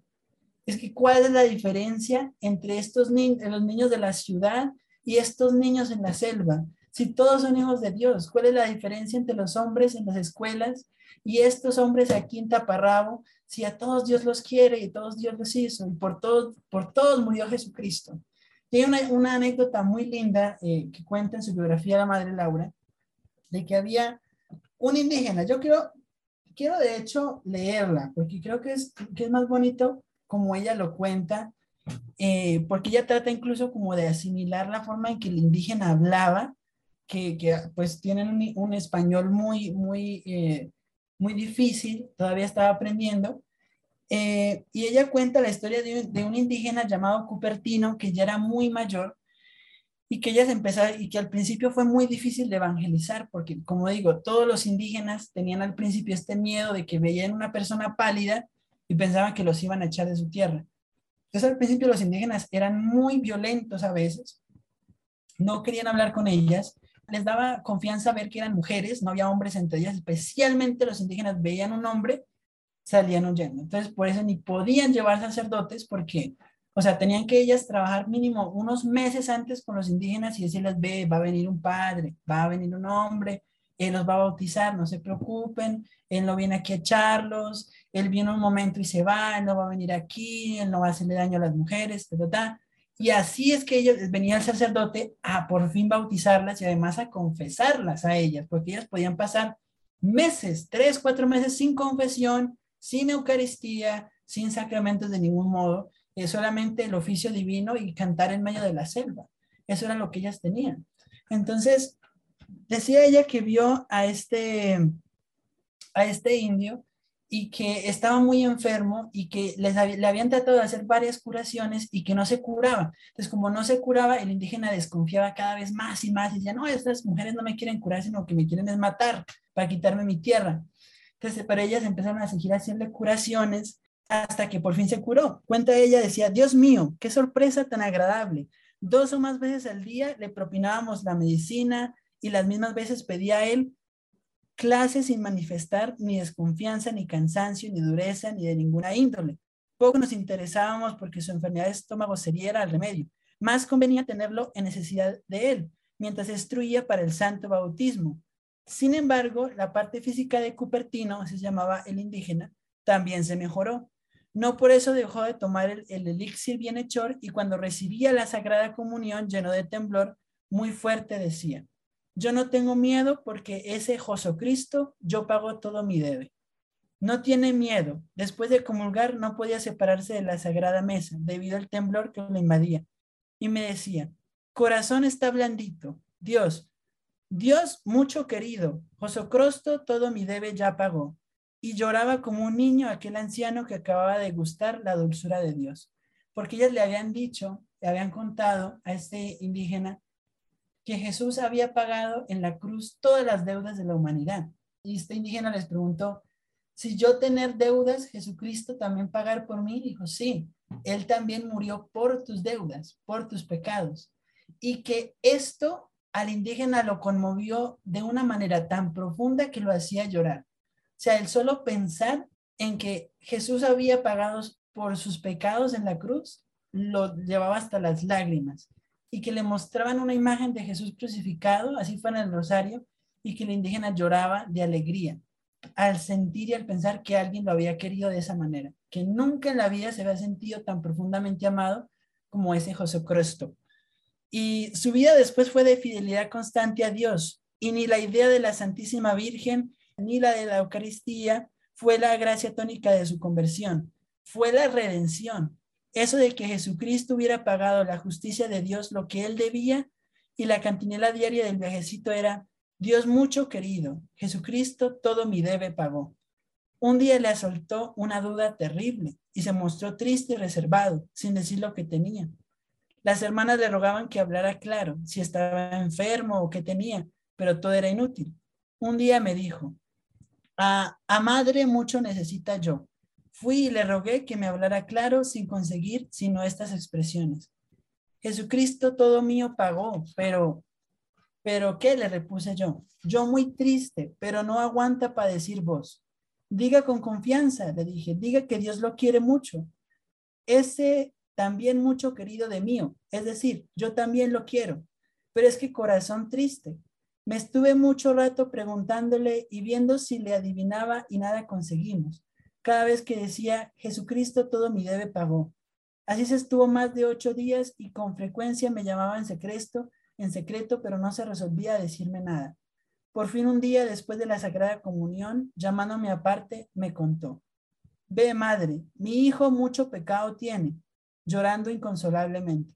Es que, ¿cuál es la diferencia entre estos niños, los niños de la ciudad y estos niños en la selva? Si todos son hijos de Dios, ¿cuál es la diferencia entre los hombres en las escuelas y estos hombres aquí en Taparrabo? Si a todos Dios los quiere y todos Dios los hizo y por todos, por todos murió Jesucristo. Tiene una, una anécdota muy linda eh, que cuenta en su biografía la Madre Laura, de que había un indígena. Yo quiero, quiero de hecho leerla, porque creo que es, que es más bonito como ella lo cuenta, eh, porque ella trata incluso como de asimilar la forma en que el indígena hablaba, que, que pues tienen un, español muy, muy, eh, muy difícil, todavía estaba aprendiendo. Eh, y ella cuenta la historia de, de un indígena llamado Cupertino, que ya era muy mayor, y que ellas empezaron, y que al principio fue muy difícil de evangelizar, porque como digo, todos los indígenas tenían al principio este miedo de que veían una persona pálida y pensaban que los iban a echar de su tierra. Entonces al principio los indígenas eran muy violentos a veces, no querían hablar con ellas, les daba confianza ver que eran mujeres, no había hombres entre ellas, especialmente los indígenas veían un hombre, salían huyendo. Entonces por eso ni podían llevar sacerdotes porque o sea, tenían que ellas trabajar mínimo unos meses antes con los indígenas y decirles, ve, va a venir un padre, va a venir un hombre, él los va a bautizar, no se preocupen, él no viene aquí a echarlos, él viene un momento y se va, él no va a venir aquí, él no va a hacerle daño a las mujeres, ta, Y así es que ellos venía el sacerdote a por fin bautizarlas y además a confesarlas a ellas, porque ellas podían pasar meses, tres, cuatro meses sin confesión, sin Eucaristía, sin sacramentos de ningún modo, es solamente el oficio divino y cantar en medio de la selva. Eso era lo que ellas tenían. Entonces, decía ella que vio a este, a este indio y que estaba muy enfermo y que les le habían tratado de hacer varias curaciones y que no se curaba. Entonces, como no se curaba, el indígena desconfiaba cada vez más y más y decía, no, estas mujeres no me quieren curar, sino que me quieren es matar para quitarme mi tierra. Entonces, para ellas empezaron a seguir haciendo curaciones hasta que por fin se curó. Cuenta ella, decía, Dios mío, qué sorpresa tan agradable. Dos o más veces al día le propinábamos la medicina y las mismas veces pedía a él clases sin manifestar ni desconfianza, ni cansancio, ni dureza, ni de ninguna índole. Poco nos interesábamos porque su enfermedad de estómago sería el remedio. Más convenía tenerlo en necesidad de él, mientras instruía para el santo bautismo. Sin embargo, la parte física de Cupertino, se llamaba el indígena, también se mejoró. No por eso dejó de tomar el, elixir bienhechor y cuando recibía la Sagrada Comunión lleno de temblor, muy fuerte decía, yo no tengo miedo porque ese Jesucristo yo pago todo mi debe. No tiene miedo. Después de comulgar no podía separarse de la sagrada mesa debido al temblor que le invadía. Y me decía, corazón está blandito. Dios, Dios mucho querido, Josocrosto todo mi debe ya pagó. Y lloraba como un niño aquel anciano que acababa de gustar la dulzura de Dios. Porque ellas le habían dicho, le habían contado a este indígena que Jesús había pagado en la cruz todas las deudas de la humanidad. Y este indígena les preguntó, si yo tener deudas, Jesucristo también pagar por mí, dijo, sí, Él también murió por tus deudas, por tus pecados. Y que esto al indígena lo conmovió de una manera tan profunda que lo hacía llorar. O sea, el solo pensar en que Jesús había pagado por sus pecados en la cruz, lo llevaba hasta las lágrimas. Y que le mostraban una imagen de Jesús crucificado, así fue en el rosario, y que el indígena lloraba de alegría al sentir y al pensar que alguien lo había querido de esa manera, que nunca en la vida se había sentido tan profundamente amado como ese José Cristo. Y su vida después fue de fidelidad constante a Dios, y ni la idea de la Santísima Virgen ni la de la Eucaristía fue la gracia tónica de su conversión, fue la redención. Eso de que Jesucristo hubiera pagado la justicia de Dios lo que él debía y la cantinela diaria del viajecito era Dios mucho querido, Jesucristo todo mi debe pagó. Un día le asaltó una duda terrible y se mostró triste y reservado, sin decir lo que tenía. Las hermanas le rogaban que hablara claro, si estaba enfermo o qué tenía, pero todo era inútil. Un día me dijo, a, a madre mucho necesita yo. Fui y le rogué que me hablara claro sin conseguir sino estas expresiones. Jesucristo todo mío pagó, pero pero ¿qué? Le repuse yo. Yo muy triste, pero no aguanta para decir vos. Diga con confianza, le dije, diga que Dios lo quiere mucho. Ese también mucho querido de mío, es decir, yo también lo quiero, pero es que corazón triste. Me estuve mucho rato preguntándole y viendo si le adivinaba y nada conseguimos. Cada vez que decía, Jesucristo todo mi debe pagó. Así se estuvo más de ocho días y con frecuencia me llamaba en secreto en secreto, pero no se resolvía a decirme nada. Por fin un día, después de la Sagrada Comunión, llamándome aparte, me contó. Ve, madre, mi hijo mucho pecado tiene, llorando inconsolablemente.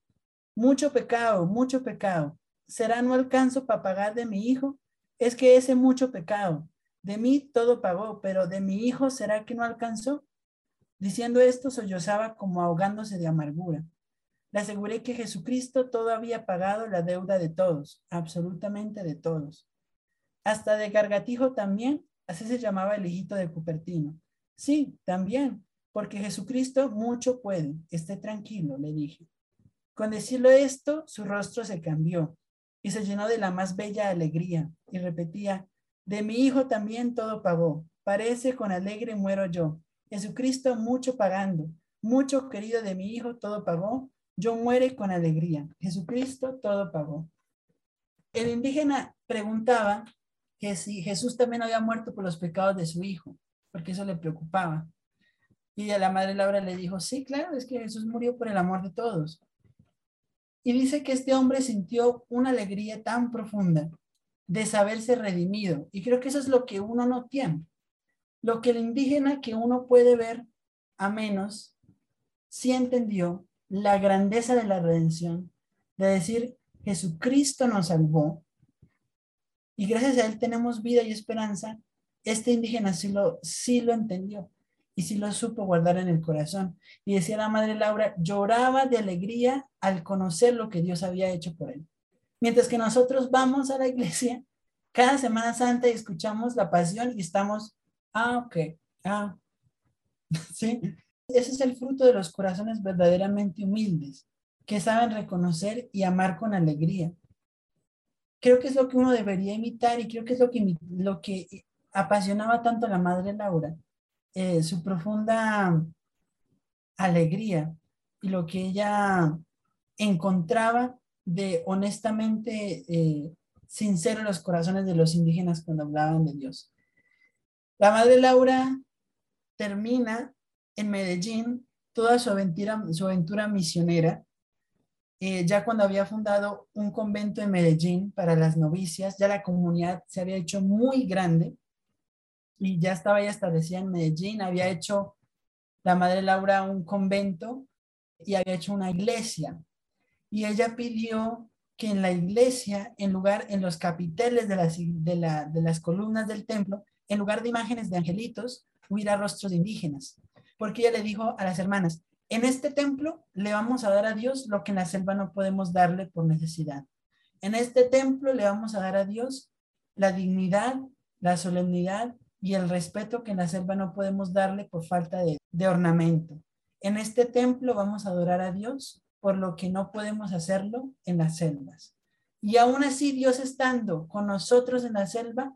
Mucho pecado, mucho pecado. ¿Será no alcanzo para pagar de mi hijo? Es que ese mucho pecado. De mí todo pagó, pero de mi hijo ¿será que no alcanzó? Diciendo esto, sollozaba como ahogándose de amargura. Le aseguré que Jesucristo todo había pagado la deuda de todos, absolutamente de todos. Hasta de Gargatijo también, así se llamaba el hijito de Cupertino. Sí, también, porque Jesucristo mucho puede, esté tranquilo, le dije. Con decirlo esto, su rostro se cambió y se llenó de la más bella alegría y repetía, de mi hijo también todo pagó, parece con alegre muero yo. Jesucristo mucho pagando, mucho querido de mi hijo todo pagó, yo muere con alegría. Jesucristo todo pagó. El indígena preguntaba que si Jesús también había muerto por los pecados de su hijo, porque eso le preocupaba. Y a la madre Laura le dijo, sí, claro, es que Jesús murió por el amor de todos. Y dice que este hombre sintió una alegría tan profunda de saberse redimido. Y creo que eso es lo que uno no tiene. Lo que el indígena que uno puede ver a menos, sí entendió la grandeza de la redención, de decir, Jesucristo nos salvó y gracias a Él tenemos vida y esperanza, este indígena sí lo, sí lo entendió y sí lo supo guardar en el corazón. Y decía la madre Laura, lloraba de alegría al conocer lo que Dios había hecho por él. Mientras que nosotros vamos a la iglesia cada Semana Santa y escuchamos la pasión y estamos, ah, ok, ah, [LAUGHS] sí, ese es el fruto de los corazones verdaderamente humildes, que saben reconocer y amar con alegría. Creo que es lo que uno debería imitar y creo que es lo que, lo que apasionaba tanto a la madre Laura, eh, su profunda alegría y lo que ella encontraba de honestamente eh, sincero los corazones de los indígenas cuando hablaban de Dios. La madre Laura termina en Medellín toda su aventura, su aventura misionera, eh, ya cuando había fundado un convento en Medellín para las novicias, ya la comunidad se había hecho muy grande y ya estaba ya establecida en Medellín, había hecho la Madre Laura un convento y había hecho una iglesia. Y ella pidió que en la iglesia, en lugar, en los capiteles de las, de, de las columnas del templo, en lugar de imágenes de angelitos, hubiera rostros indígenas. Porque ella le dijo a las hermanas, en este templo le vamos a dar a Dios lo que en la selva no podemos darle por necesidad. En este templo le vamos a dar a Dios la dignidad, la solemnidad y el respeto que en la selva no podemos darle por falta de, de ornamento. En este templo vamos a adorar a Dios por lo que no podemos hacerlo en las selvas. Y aún así, Dios estando con nosotros en la selva,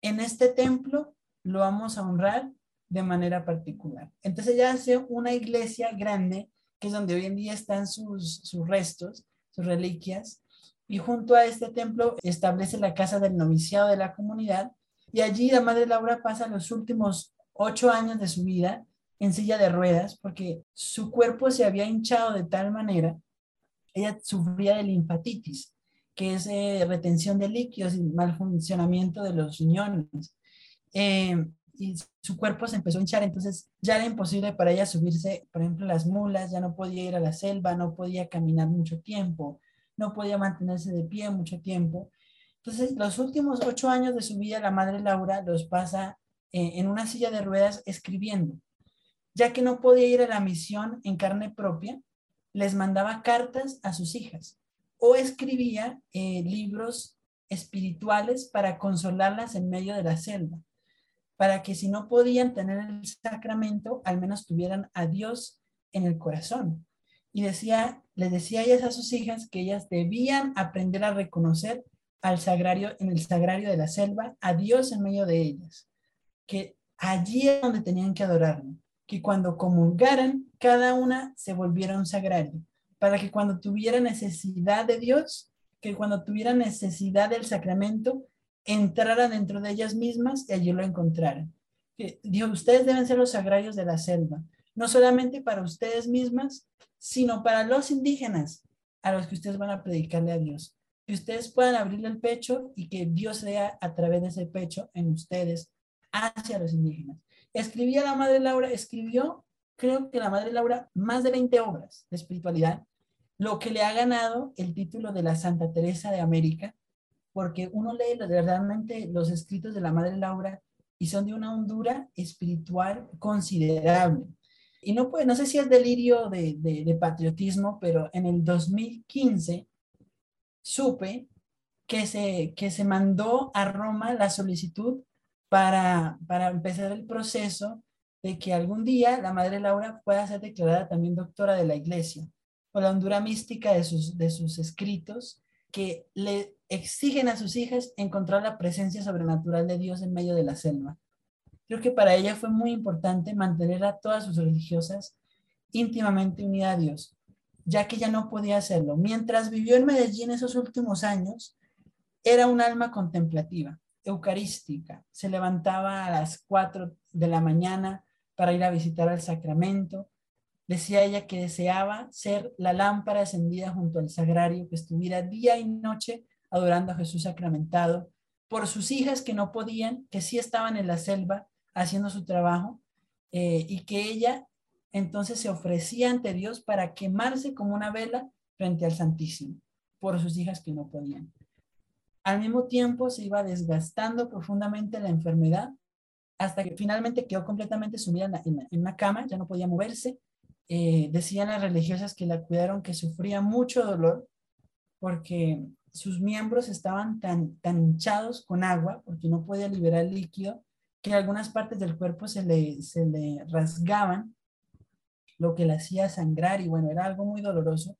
en este templo lo vamos a honrar de manera particular. Entonces ella hace una iglesia grande, que es donde hoy en día están sus, sus restos, sus reliquias, y junto a este templo establece la casa del noviciado de la comunidad, y allí la Madre Laura pasa los últimos ocho años de su vida en silla de ruedas, porque su cuerpo se había hinchado de tal manera, ella sufría de linfatitis, que es eh, retención de líquidos y mal funcionamiento de los riñones. Eh, y su cuerpo se empezó a hinchar, entonces ya era imposible para ella subirse, por ejemplo, las mulas, ya no podía ir a la selva, no podía caminar mucho tiempo, no podía mantenerse de pie mucho tiempo. Entonces, los últimos ocho años de su vida, la madre Laura los pasa eh, en una silla de ruedas escribiendo, ya que no podía ir a la misión en carne propia, les mandaba cartas a sus hijas o escribía eh, libros espirituales para consolarlas en medio de la selva para que si no podían tener el sacramento, al menos tuvieran a Dios en el corazón. Y decía, les decía ellas a sus hijas que ellas debían aprender a reconocer al sagrario, en el sagrario de la selva, a Dios en medio de ellas, que allí es donde tenían que adorarlo, que cuando comulgaran, cada una se volviera un sagrario, para que cuando tuviera necesidad de Dios, que cuando tuviera necesidad del sacramento, entrara dentro de ellas mismas y allí lo encontraran. Dios, ustedes deben ser los sagrarios de la selva, no solamente para ustedes mismas, sino para los indígenas a los que ustedes van a predicarle a Dios. Que ustedes puedan abrirle el pecho y que Dios sea a través de ese pecho en ustedes hacia los indígenas. Escribía la Madre Laura, escribió, creo que la Madre Laura, más de 20 obras de espiritualidad, lo que le ha ganado el título de la Santa Teresa de América, porque uno lee realmente los escritos de la Madre Laura y son de una hondura espiritual considerable. Y no, pues, no sé si es delirio de, de, patriotismo, pero en el 2015 supe que se, que se mandó a Roma la solicitud para, para empezar el proceso de que algún día la Madre Laura pueda ser declarada también doctora de la Iglesia, por la hondura mística de sus, de sus escritos, que le exigen a sus hijas encontrar la presencia sobrenatural de Dios en medio de la selva. Creo que para ella fue muy importante mantener a todas sus religiosas íntimamente unidas a Dios, ya que ella no podía hacerlo. Mientras vivió en Medellín esos últimos años, era un alma contemplativa, eucarística. Se levantaba a las 4 de la mañana para ir a visitar al sacramento. Decía ella que deseaba ser la lámpara encendida junto al sagrario, que estuviera día y noche adorando a Jesús sacramentado, por sus hijas que no podían, que sí estaban en la selva haciendo su trabajo, eh, y que ella entonces se ofrecía ante Dios para quemarse como una vela frente al Santísimo, por sus hijas que no podían. Al mismo tiempo se iba desgastando profundamente la enfermedad hasta que finalmente quedó completamente sumida en, una cama, ya no podía moverse. Eh, decían las religiosas que la cuidaron que sufría mucho dolor porque sus miembros estaban tan, tan hinchados con agua, porque no podía liberar líquido, que algunas partes del cuerpo se le, se le rasgaban, lo que la hacía sangrar, y bueno, era algo muy doloroso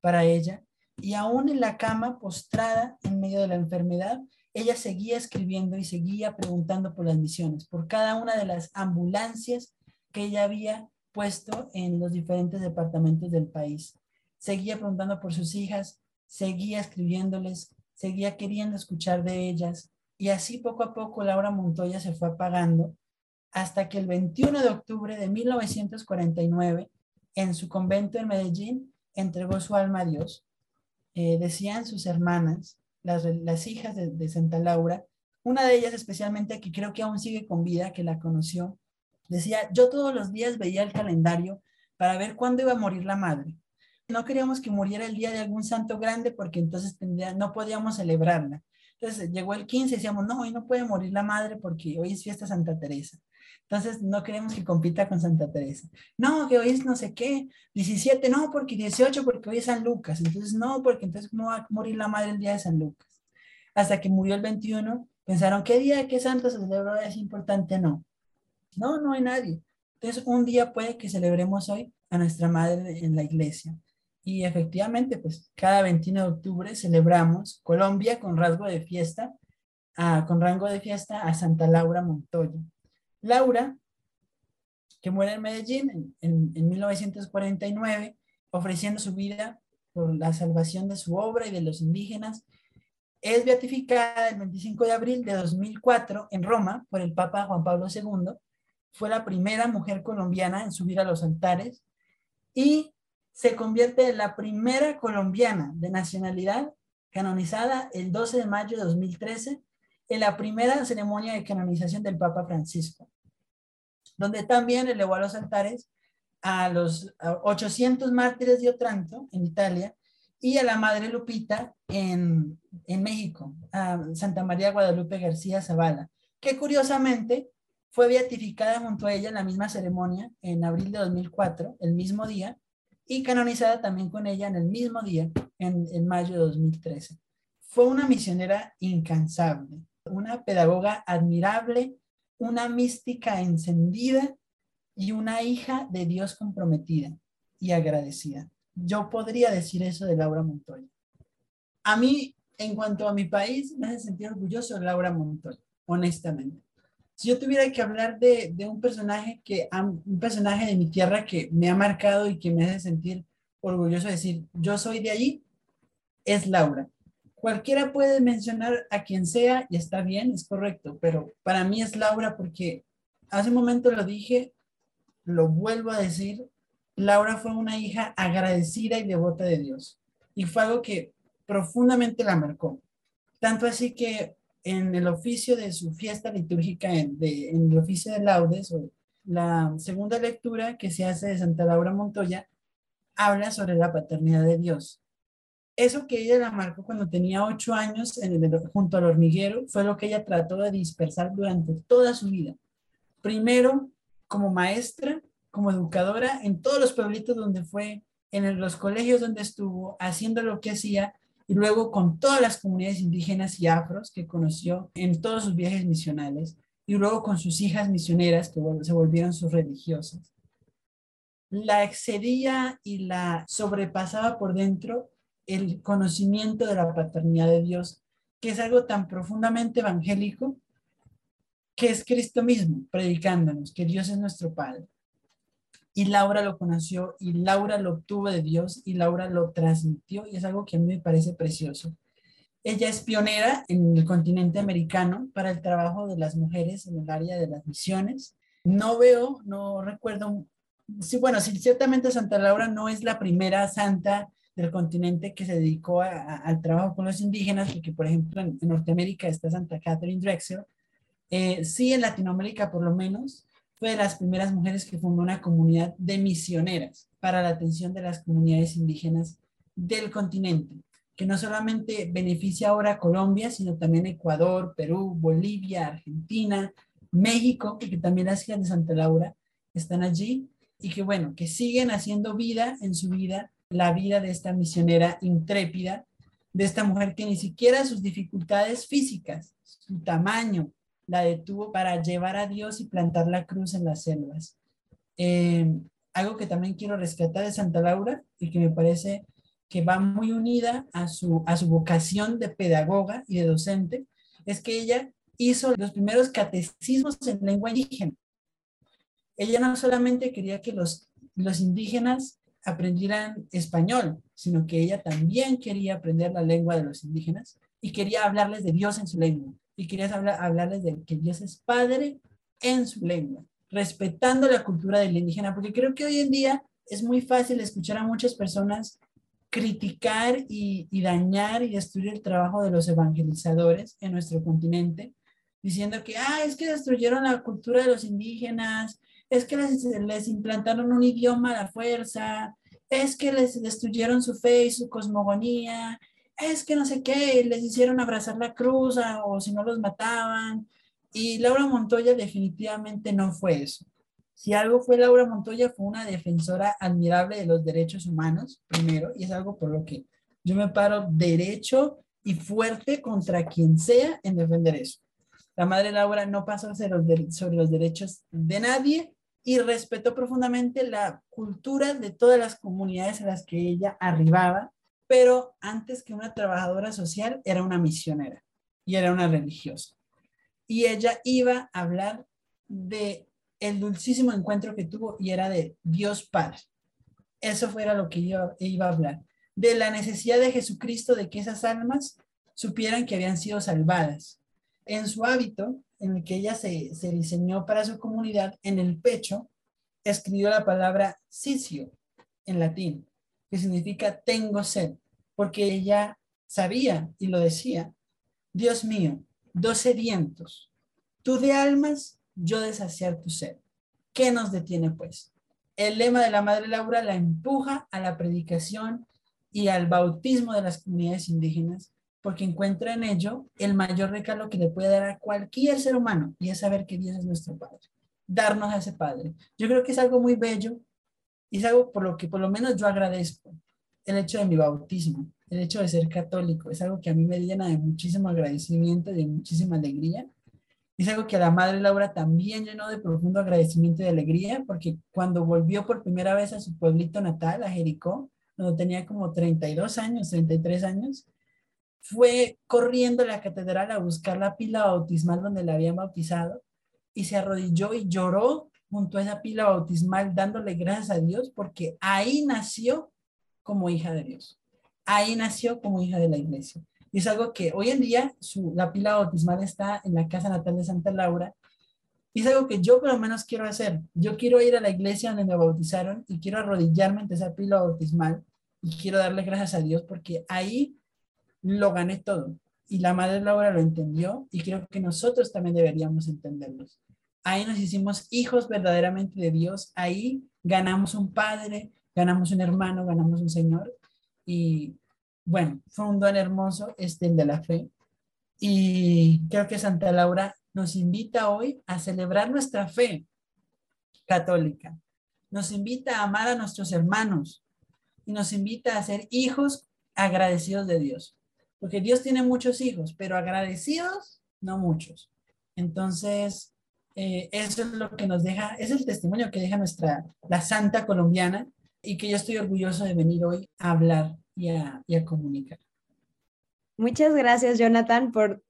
para ella. Y aún en la cama, postrada en medio de la enfermedad, ella seguía escribiendo y seguía preguntando por las misiones, por cada una de las ambulancias que ella había puesto en los diferentes departamentos del país. Seguía preguntando por sus hijas, seguía escribiéndoles, seguía queriendo escuchar de ellas y así poco a poco Laura Montoya se fue apagando hasta que el 21 de octubre de 1949 en su convento en Medellín entregó su alma a Dios. Eh, decían sus hermanas, las, las hijas de, Santa Laura, Una de ellas especialmente que creo que aún sigue con vida, que la conoció, decía, yo todos los días veía el calendario para ver cuándo iba a morir la madre. No queríamos que muriera el día de algún santo grande porque entonces tendría, no podíamos celebrarla. Entonces llegó el 15 y decíamos, no, hoy no puede morir la madre porque hoy es fiesta Santa Teresa. Entonces no queremos que compita con Santa Teresa. No, que hoy es no sé qué, 17, no, porque 18, porque hoy es San Lucas. Entonces no, porque entonces ¿cómo va a morir la madre el día de San Lucas? Hasta que murió el 21 Pensaron, ¿qué día, qué santo se celebra es importante? No. No, no hay nadie. Entonces, un día puede que celebremos hoy a nuestra madre en la iglesia. Y efectivamente, pues cada 21 de octubre celebramos Colombia con rasgo de fiesta, con rango de fiesta a Santa Laura Montoya. Laura, que muere en Medellín en, en 1949, ofreciendo su vida por la salvación de su obra y de los indígenas, es beatificada el 25 de abril de 2004 en Roma por el Papa Juan Pablo II. Fue la primera mujer colombiana en subir a los altares y se convierte en la primera colombiana de nacionalidad canonizada el 12 de mayo de 2013 en la primera ceremonia de canonización del Papa Francisco, donde también elevó a los altares a los 800 mártires de Otranto en Italia y a la Madre Lupita en, en México, a Santa María Guadalupe García Zavala, que curiosamente fue beatificada junto a ella en la misma ceremonia en abril de 2004, el mismo día, y canonizada también con ella en el mismo día, en, en mayo de 2013. Fue una misionera incansable, una pedagoga admirable, una mística encendida y una hija de Dios comprometida y agradecida yo podría decir eso de Laura Montoya. A mí, en cuanto a mi país, me hace sentir orgulloso de Laura Montoya, honestamente. Si yo tuviera que hablar de, de un personaje que, un personaje de mi tierra que me ha marcado y que me hace sentir orgulloso de decir, yo soy de allí, es Laura. Cualquiera puede mencionar a quien sea y está bien, es correcto, pero para mí es Laura porque hace un momento lo dije, lo vuelvo a decir, Laura fue una hija agradecida y devota de Dios. Y fue algo que profundamente la marcó. Tanto así que en el oficio de su fiesta litúrgica, en, el oficio de laudes, la segunda lectura que se hace de Santa Laura Montoya, habla sobre la paternidad de Dios. Eso que ella la marcó cuando tenía ocho años en junto al hormiguero fue lo que ella trató de dispersar durante toda su vida. Primero como maestra como educadora en todos los pueblitos donde fue, en los colegios donde estuvo, haciendo lo que hacía y luego con todas las comunidades indígenas y afros que conoció en todos sus viajes misionales y luego con sus hijas misioneras que se volvieron sus religiosas. La excedía y la sobrepasaba por dentro el conocimiento de la paternidad de Dios, que es algo tan profundamente evangélico, que es Cristo mismo predicándonos que Dios es nuestro Padre y Laura lo conoció y Laura lo obtuvo de Dios y Laura lo transmitió y es algo que a mí me parece precioso. Ella es pionera en el continente americano para el trabajo de las mujeres en el área de las misiones. No veo, no recuerdo, sí, bueno, sí, ciertamente Santa Laura no es la primera santa del continente que se dedicó al trabajo con los indígenas, porque por ejemplo en, Norteamérica está Santa Catherine Drexel, eh, sí en Latinoamérica por lo menos, fue de las primeras mujeres que fundó una comunidad de misioneras para la atención de las comunidades indígenas del continente, que no solamente beneficia ahora a Colombia, sino también Ecuador, Perú, Bolivia, Argentina, México, que también las hijas de Santa Laura están allí, y que bueno, que siguen haciendo vida en su vida, la vida de esta misionera intrépida, de esta mujer que ni siquiera sus dificultades físicas, su tamaño, la detuvo para llevar a Dios y plantar la cruz en las selvas. Eh, algo que también quiero rescatar de Santa Laura y que me parece que va muy unida a su, a su vocación de pedagoga y de docente, es que ella hizo los primeros catecismos en lengua indígena. Ella no solamente quería que los, los indígenas aprendieran español, sino que ella también quería aprender la lengua de los indígenas y quería hablarles de Dios en su lengua y hablar, hablarles de que Dios es Padre en su lengua, respetando la cultura del indígena, porque creo que hoy en día es muy fácil escuchar a muchas personas criticar y, dañar y destruir el trabajo de los evangelizadores en nuestro continente, diciendo que, ah, es que destruyeron la cultura de los indígenas, es que les, les implantaron un idioma a la fuerza, es que les destruyeron su fe y su cosmogonía, es que no sé qué, les hicieron abrazar la cruz o si no los mataban. Y Laura Montoya definitivamente no fue eso. Si algo fue Laura Montoya, fue una defensora admirable de los derechos humanos, primero, y es algo por lo que yo me paro derecho y fuerte contra quien sea en defender eso. La madre Laura no pasó sobre los derechos de nadie y respetó profundamente la cultura de todas las comunidades a las que ella arribaba pero antes que una trabajadora social era una misionera y era una religiosa. Y ella iba a hablar de el dulcísimo encuentro que tuvo y era de Dios Padre. Eso fuera lo que iba, iba a hablar. De la necesidad de Jesucristo de que esas almas supieran que habían sido salvadas. En su hábito, en el que ella se, se diseñó para su comunidad, en el pecho, escribió la palabra sisio en latín, que significa tengo sed, porque ella sabía y lo decía, Dios mío, dos sedientos, tú de almas, yo de saciar tu sed. ¿Qué nos detiene pues? El lema de la Madre Laura la empuja a la predicación y al bautismo de las comunidades indígenas, porque encuentra en ello el mayor regalo que le puede dar a cualquier ser humano, y es saber que Dios es nuestro Padre, darnos a ese Padre. Yo creo que es algo muy bello y es algo por lo que por lo menos yo agradezco el hecho de mi bautismo, el hecho de ser católico. Es algo que a mí me llena de muchísimo agradecimiento, de muchísima alegría. Es algo que a la madre Laura también llenó de profundo agradecimiento y alegría, porque cuando volvió por primera vez a su pueblito natal, a Jericó, cuando tenía como 32 años, 33 años, fue corriendo a la catedral a buscar la pila bautismal donde la habían bautizado y se arrodilló y lloró junto a esa pila bautismal dándole gracias a Dios porque ahí nació como hija de Dios. Ahí nació como hija de la iglesia. Y es algo que hoy en día su, la pila bautismal está en la casa natal de Santa Laura. Y es algo que yo por lo menos quiero hacer. Yo quiero ir a la iglesia donde me bautizaron y quiero arrodillarme ante esa pila bautismal y quiero darle gracias a Dios porque ahí lo gané todo. Y la Madre Laura lo entendió y creo que nosotros también deberíamos entenderlos. Ahí nos hicimos hijos verdaderamente de Dios. Ahí ganamos un padre, ganamos un hermano, ganamos un Señor. Y bueno, fue un don hermoso este de la fe. Y creo que Santa Laura nos invita hoy a celebrar nuestra fe católica. Nos invita a amar a nuestros hermanos y nos invita a ser hijos agradecidos de Dios. Porque Dios tiene muchos hijos, pero agradecidos no muchos. Entonces, eh, eso es lo que nos deja, es el testimonio que deja nuestra, la santa colombiana y que yo estoy orgulloso de venir hoy a hablar y a, y a comunicar. Muchas gracias, Jonathan, por,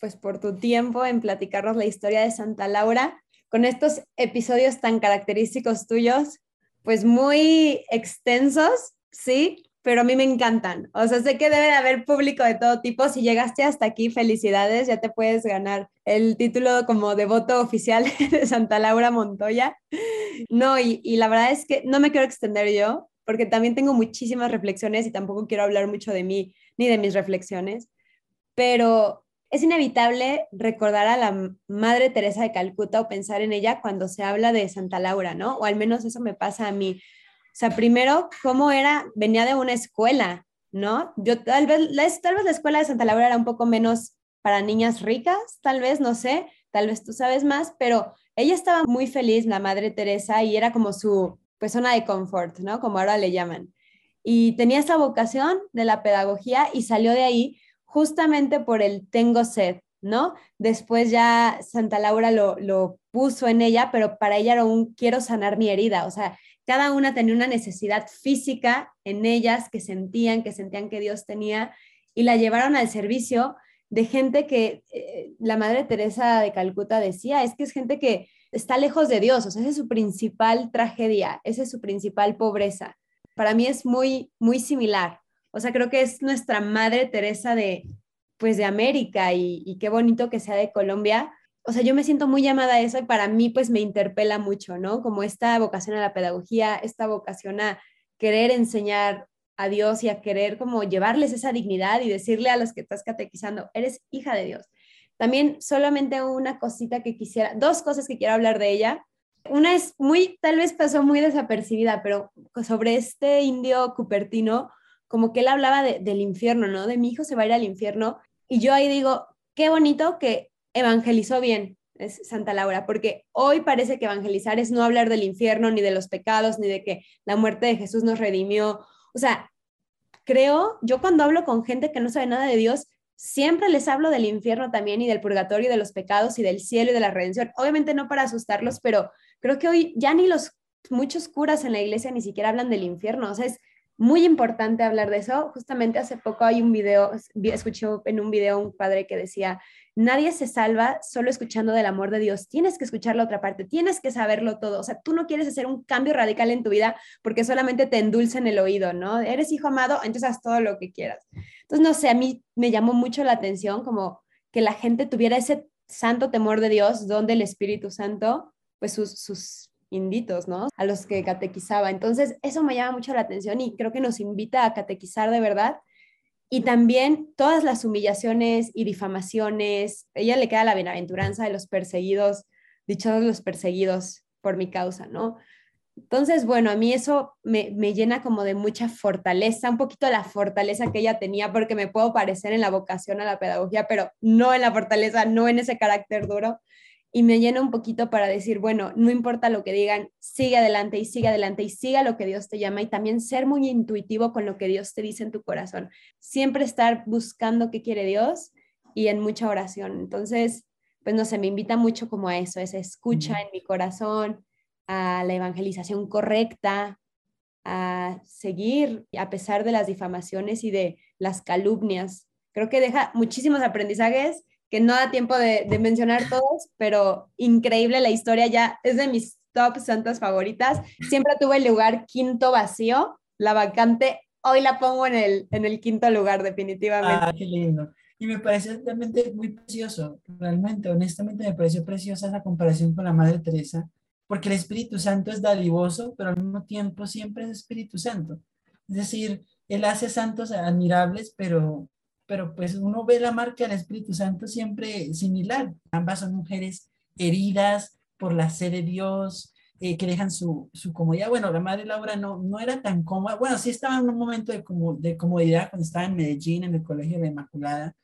pues, por tu tiempo en platicarnos la historia de Santa Laura con estos episodios tan característicos tuyos, pues muy extensos, ¿sí? Pero a mí me encantan. O sea, sé que debe de haber público de todo tipo. Si llegaste hasta aquí, felicidades, ya te puedes ganar el título como devoto oficial [LAUGHS] de Santa Laura Montoya. No, y, y la verdad es que no me quiero extender yo, porque también tengo muchísimas reflexiones y tampoco quiero hablar mucho de mí ni de mis reflexiones, pero es inevitable recordar a la Madre Teresa de Calcuta o pensar en ella cuando se habla de Santa Laura, ¿no? O al menos eso me pasa a mí sea, primero, ¿cómo era? Venía de una escuela, ¿no? Yo tal vez, la, tal vez la escuela de Santa Laura era un poco menos para niñas ricas, tal vez, no sé, tal vez tú sabes más, pero ella estaba muy feliz, la Madre Teresa, y era como su pues, zona de confort, ¿no? Como ahora le llaman. Y tenía esa vocación de la pedagogía y salió de ahí justamente por el tengo sed, ¿no? Después ya Santa Laura lo, lo puso en ella, pero para ella era un quiero sanar mi herida, o sea, cada una tenía una necesidad física en ellas que sentían, que sentían que Dios tenía y la llevaron al servicio de gente que eh, la Madre Teresa de Calcuta decía, es que es gente que está lejos de Dios, o sea, esa es su principal tragedia, esa es su principal pobreza. Para mí es muy, muy similar. O sea, creo que es nuestra Madre Teresa de, pues, de América y, y qué bonito que sea de Colombia, o sea, yo me siento muy llamada a eso y para mí pues me interpela mucho, ¿no? Como esta vocación a la pedagogía, esta vocación a querer enseñar a Dios y a querer como llevarles esa dignidad y decirle a los que estás catequizando, eres hija de Dios. también solamente una cosita que quisiera, dos cosas que quiero hablar de ella. Una es muy, tal vez pasó muy desapercibida, pero sobre este indio cupertino, como que él hablaba del infierno, ¿no? De mi hijo se va a ir al infierno. Y yo ahí digo, qué bonito que evangelizó bien es Santa Laura, porque hoy parece que evangelizar es no hablar del infierno, ni de los pecados, ni de que la muerte de Jesús nos redimió. O sea, creo, yo cuando hablo con gente que no sabe nada de Dios, siempre les hablo del infierno también y del purgatorio, de los pecados y del cielo y de la redención. Obviamente no para asustarlos, pero creo que hoy ya ni los muchos curas en la iglesia ni siquiera hablan del infierno. O sea, es muy importante hablar de eso. Justamente hace poco hay un video, escuché en un video un padre que decía, nadie se salva solo escuchando del amor de Dios. Tienes que escuchar la otra parte, tienes que saberlo todo. O sea, tú no quieres hacer un cambio radical en tu vida porque solamente te endulcen el oído, ¿no? Eres hijo amado, entonces haz todo lo que quieras. Entonces, no sé, a mí me llamó mucho la atención como que la gente tuviera ese santo temor de Dios, donde el Espíritu Santo, pues sus, sus inditos, ¿no? A los que catequizaba. Entonces, eso me llama mucho la atención y creo que nos invita a catequizar de verdad. Y también todas las humillaciones y difamaciones, ella le queda la bienaventuranza de los perseguidos, dichosos los perseguidos por mi causa, ¿no? Entonces, bueno, a mí eso me, me, llena como de mucha fortaleza, un poquito la fortaleza que ella tenía, porque me puedo parecer en la vocación a la pedagogía, pero no en la fortaleza, no en ese carácter duro y me llena un poquito para decir, bueno, no importa lo que digan, sigue adelante y sigue adelante y siga lo que Dios te llama y también ser muy intuitivo con lo que Dios te dice en tu corazón. Siempre estar buscando qué quiere Dios y en mucha oración. Entonces, pues no sé, me invita mucho como a eso, esa escucha en mi corazón, a la evangelización correcta, a seguir a pesar de las difamaciones y de las calumnias. Creo que deja muchísimos aprendizajes que no da tiempo de, mencionar todos, pero increíble la historia, ya es de mis top santas favoritas. Siempre tuve el lugar quinto vacío, la vacante, hoy la pongo en el, en el quinto lugar definitivamente. Ah, qué lindo. Y me parece realmente muy precioso, realmente, honestamente me pareció preciosa la comparación con la Madre Teresa, porque el Espíritu Santo es dadivoso, pero al mismo tiempo siempre es Espíritu Santo. Es decir, Él hace santos admirables, pero pero pues uno ve la marca del Espíritu Santo siempre similar. Ambas son mujeres heridas por la sed de Dios, eh, que dejan su, su, comodidad. Bueno, la madre Laura no, no era tan cómoda. Bueno, sí estaba en un momento de, como, de comodidad cuando estaba en Medellín, en el Colegio de la Inmaculada.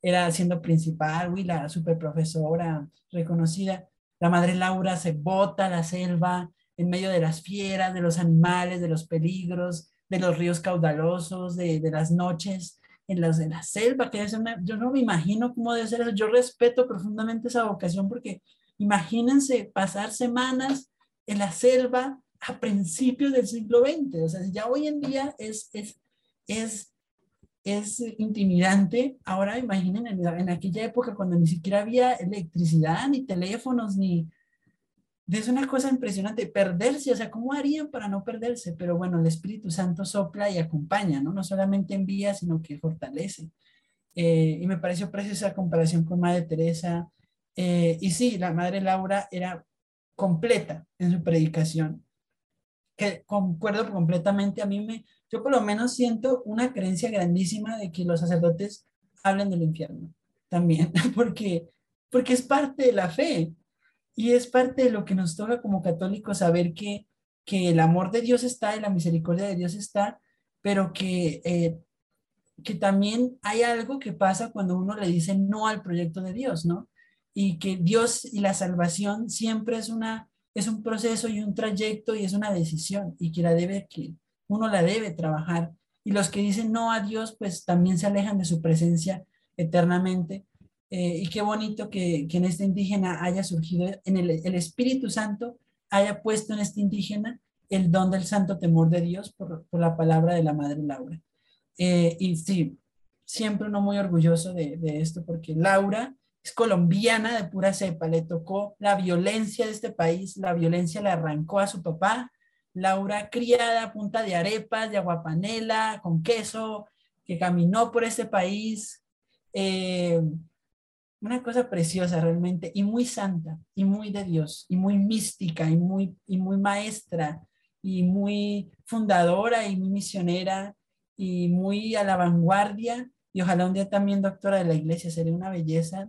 Era siendo principal, uy, la super profesora reconocida. La madre Laura se bota a la selva en medio de las fieras, de los animales, de los peligros, de los ríos caudalosos, de, de las noches en las de la selva, que una, yo no me imagino cómo debe ser eso. Yo respeto profundamente esa vocación porque imagínense pasar semanas en la selva a principios del siglo XX. O sea, ya hoy en día es, es, es, es intimidante. Ahora imaginen en, en aquella época cuando ni siquiera había electricidad, ni teléfonos, ni, es una cosa impresionante, perderse, o sea, ¿cómo harían para no perderse? Pero bueno, el Espíritu Santo sopla y acompaña, ¿no? No solamente envía, sino que fortalece. Eh, y me pareció preciosa comparación con Madre Teresa. Eh, y sí, la Madre Laura era completa en su predicación, que concuerdo completamente. A mí me, yo por lo menos siento una creencia grandísima de que los sacerdotes hablen del infierno también, [LAUGHS] porque, porque es parte de la fe. Y es parte de lo que nos toca como católicos saber que, que el amor de Dios está y la misericordia de Dios está, pero que, eh, que también hay algo que pasa cuando uno le dice no al proyecto de Dios, ¿no? Y que Dios y la salvación siempre es, una, es un proceso y un trayecto y es una decisión y que, la debe, que uno la debe trabajar. Y los que dicen no a Dios, pues también se alejan de su presencia eternamente eh, y qué bonito que, que, en este indígena haya surgido, en el, el, Espíritu Santo haya puesto en este indígena el don del santo temor de Dios por, por la palabra de la Madre Laura. Eh, y sí, siempre uno muy orgulloso de, de, esto, porque Laura es colombiana de pura cepa, le tocó la violencia de este país, la violencia le arrancó a su papá, Laura criada a punta de arepas, de aguapanela, con queso, que caminó por este país. Eh, una cosa preciosa realmente y muy santa y muy de Dios y muy mística y muy, y muy maestra y muy fundadora y muy misionera y muy a la vanguardia y ojalá un día también doctora de la iglesia, sería una belleza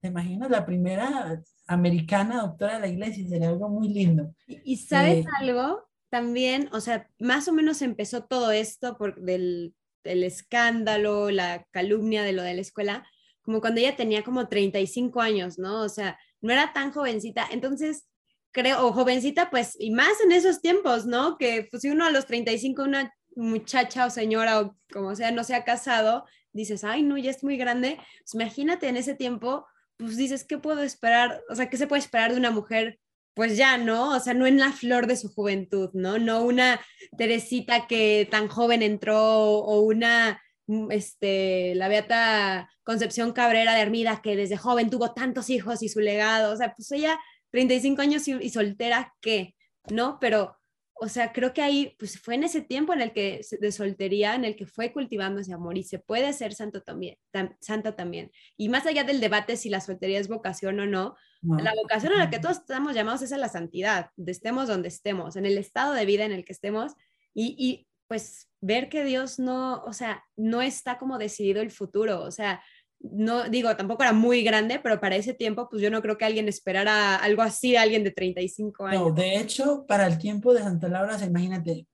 ¿te imaginas? La primera americana doctora de la iglesia, sería algo muy lindo. ¿Y, sabes eh, algo? También, o sea, más o menos empezó todo esto por del, el escándalo, la calumnia de lo de la escuela, como cuando ella tenía como 35 años, ¿no? O sea, no era tan jovencita. Entonces, creo, o jovencita, pues, y más en esos tiempos, ¿no? Que pues, si uno a los 35, una muchacha o señora o como sea, no se ha casado, dices, ay, no, ya es muy grande. Pues imagínate en ese tiempo, pues dices, ¿qué puedo esperar? O sea, ¿qué se puede esperar de una mujer? Pues ya, ¿no? O sea, no en la flor de su juventud, ¿no? No una Teresita que tan joven entró o una este, la beata Concepción Cabrera de Hermida, que desde joven tuvo tantos hijos y su legado, o sea, pues ella, 35 años y, soltera, ¿qué? ¿No? Pero, o sea, creo que ahí, pues fue en ese tiempo en el que, de soltería, en el que fue cultivando ese amor y se puede ser santo también, santa también. Y más allá del debate si la soltería es vocación o no, la vocación a la que todos estamos llamados es a la santidad, de estemos donde estemos, en el estado de vida en el que estemos. Y, y pues ver que Dios no, o sea, no está como decidido el futuro, o sea, no digo, tampoco era muy grande, pero para ese tiempo, pues yo no creo que alguien esperara algo así de alguien de 35 años. No, de hecho, para el tiempo de Santa Laura, imagínate,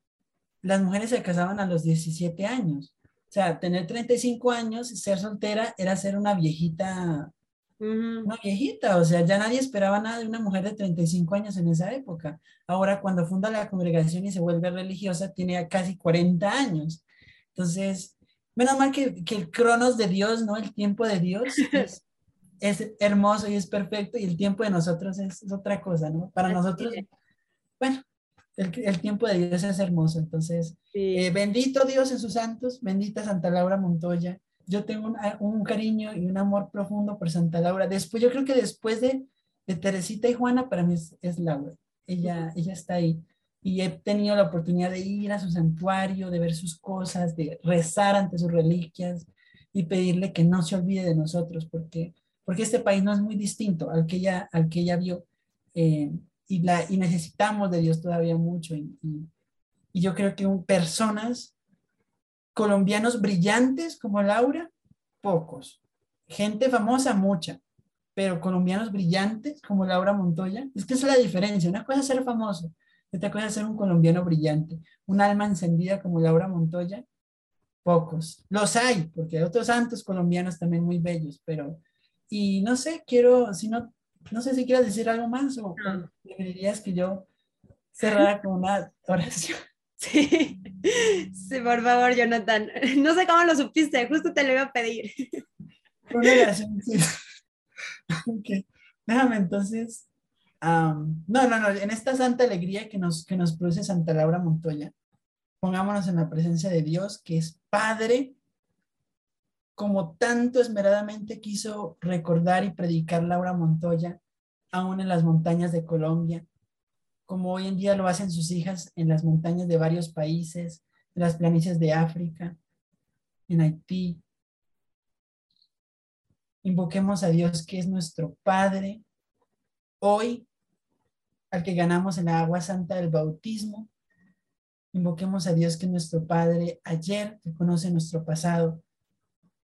las mujeres se casaban a los 17 años. O sea, tener 35 años, ser soltera, era ser una viejita una viejita, o sea, ya nadie esperaba nada de una mujer de 35 años en esa época. Ahora, cuando funda la congregación y se vuelve religiosa, tiene casi 40 años. Entonces, menos mal que, que el cronos de Dios, ¿no? El tiempo de Dios [LAUGHS] es, es, hermoso y es perfecto y el tiempo de nosotros es, otra cosa, ¿no? Para nosotros, bueno, el, el, tiempo de Dios es hermoso. Entonces, eh, bendito Dios en sus santos, bendita Santa Laura Montoya yo tengo un, cariño y un amor profundo por Santa Laura. Después, yo creo que después de, de Teresita y Juana, para mí es, Laura. Ella, ella está ahí. Y he tenido la oportunidad de ir a su santuario, de ver sus cosas, de rezar ante sus reliquias y pedirle que no se olvide de nosotros, porque, porque este país no es muy distinto al que ella, al que ella vio. Eh, y, la, y necesitamos de Dios todavía mucho. Y, y, y yo creo que un, personas colombianos brillantes como Laura, pocos. Gente famosa, mucha. Pero colombianos brillantes como Laura Montoya, es que esa es la diferencia. Una cosa es ser famoso, otra cosa es ser un colombiano brillante. Un alma encendida como Laura Montoya, pocos. Los hay, porque hay otros santos colombianos también muy bellos, pero, y no sé, quiero, si no, no sé si quieres decir algo más o, dirías que yo cerrara con una oración. Sí. por favor, Jonathan. No sé cómo lo supiste, justo te lo iba a pedir. [LAUGHS] Déjame entonces. no, no, no. En esta santa alegría que nos, que nos produce Santa Laura Montoya, pongámonos en la presencia de Dios, que es Padre, como tanto esmeradamente quiso recordar y predicar Laura Montoya, aún en las montañas de Colombia, como hoy en día lo hacen sus hijas en las montañas de varios países, en las planicies de África, en Haití. Invoquemos a Dios que es nuestro Padre. Hoy, al que ganamos en la agua santa del bautismo, invoquemos a Dios que es nuestro Padre ayer, que conoce nuestro pasado.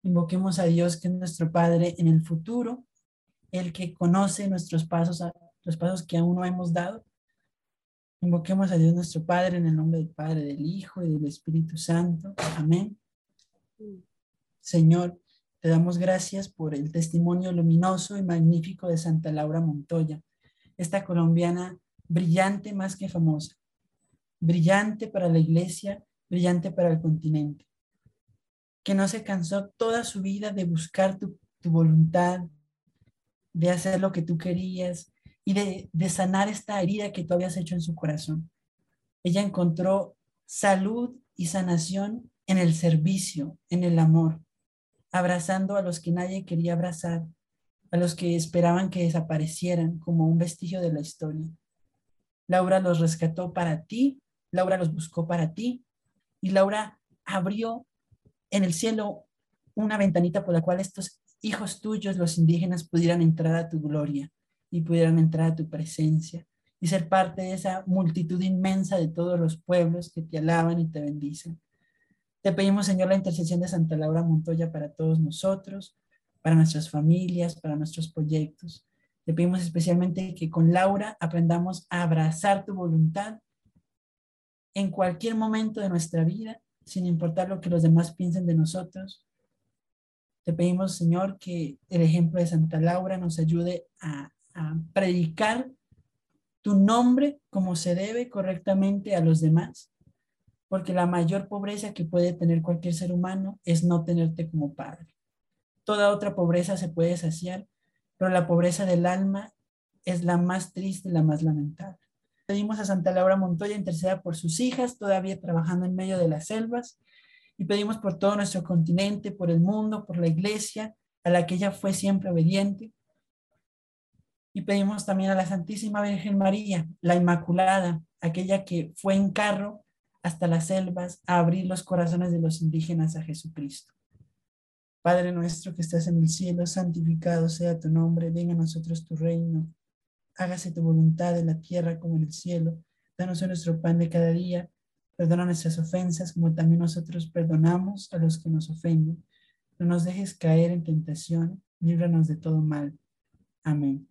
Invoquemos a Dios que es nuestro Padre en el futuro, el que conoce nuestros pasos, los pasos que aún no hemos dado Invoquemos a Dios nuestro Padre en el nombre del Padre, del Hijo y del Espíritu Santo. Amén. Señor, te damos gracias por el testimonio luminoso y magnífico de Santa Laura Montoya, esta colombiana brillante más que famosa, brillante para la iglesia, brillante para el continente, que no se cansó toda su vida de buscar tu, tu voluntad, de hacer lo que tú querías, y de, sanar esta herida que tú habías hecho en su corazón. Ella encontró salud y sanación en el servicio, en el amor, abrazando a los que nadie quería abrazar, a los que esperaban que desaparecieran como un vestigio de la historia. Laura los rescató para ti, Laura los buscó para ti y Laura abrió en el cielo una ventanita por la cual estos hijos tuyos, los indígenas, pudieran entrar a tu gloria y pudieran entrar a tu presencia y ser parte de esa multitud inmensa de todos los pueblos que te alaban y te bendicen. Te pedimos, Señor, la intercesión de Santa Laura Montoya para todos nosotros, para nuestras familias, para nuestros proyectos. Te pedimos especialmente que con Laura aprendamos a abrazar tu voluntad en cualquier momento de nuestra vida, sin importar lo que los demás piensen de nosotros. Te pedimos, Señor, que el ejemplo de Santa Laura nos ayude a, a predicar tu nombre como se debe correctamente a los demás, porque la mayor pobreza que puede tener cualquier ser humano es no tenerte como Padre. Toda otra pobreza se puede saciar, pero la pobreza del alma es la más triste la más lamentable. Pedimos a Santa Laura Montoya interceda por sus hijas, todavía trabajando en medio de las selvas, y pedimos por todo nuestro continente, por el mundo, por la iglesia, a la que ella fue siempre obediente. Y pedimos también a la Santísima Virgen María, la Inmaculada, aquella que fue en carro hasta las selvas a abrir los corazones de los indígenas a Jesucristo. Padre nuestro que estás en el cielo, santificado sea tu nombre, venga a nosotros tu reino, hágase tu voluntad en la tierra como en el cielo. Danos nuestro pan de cada día, perdona nuestras ofensas como también nosotros perdonamos a los que nos ofenden. No nos dejes caer en tentación, líbranos de todo mal. Amén.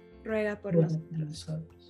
ruega por nosotros.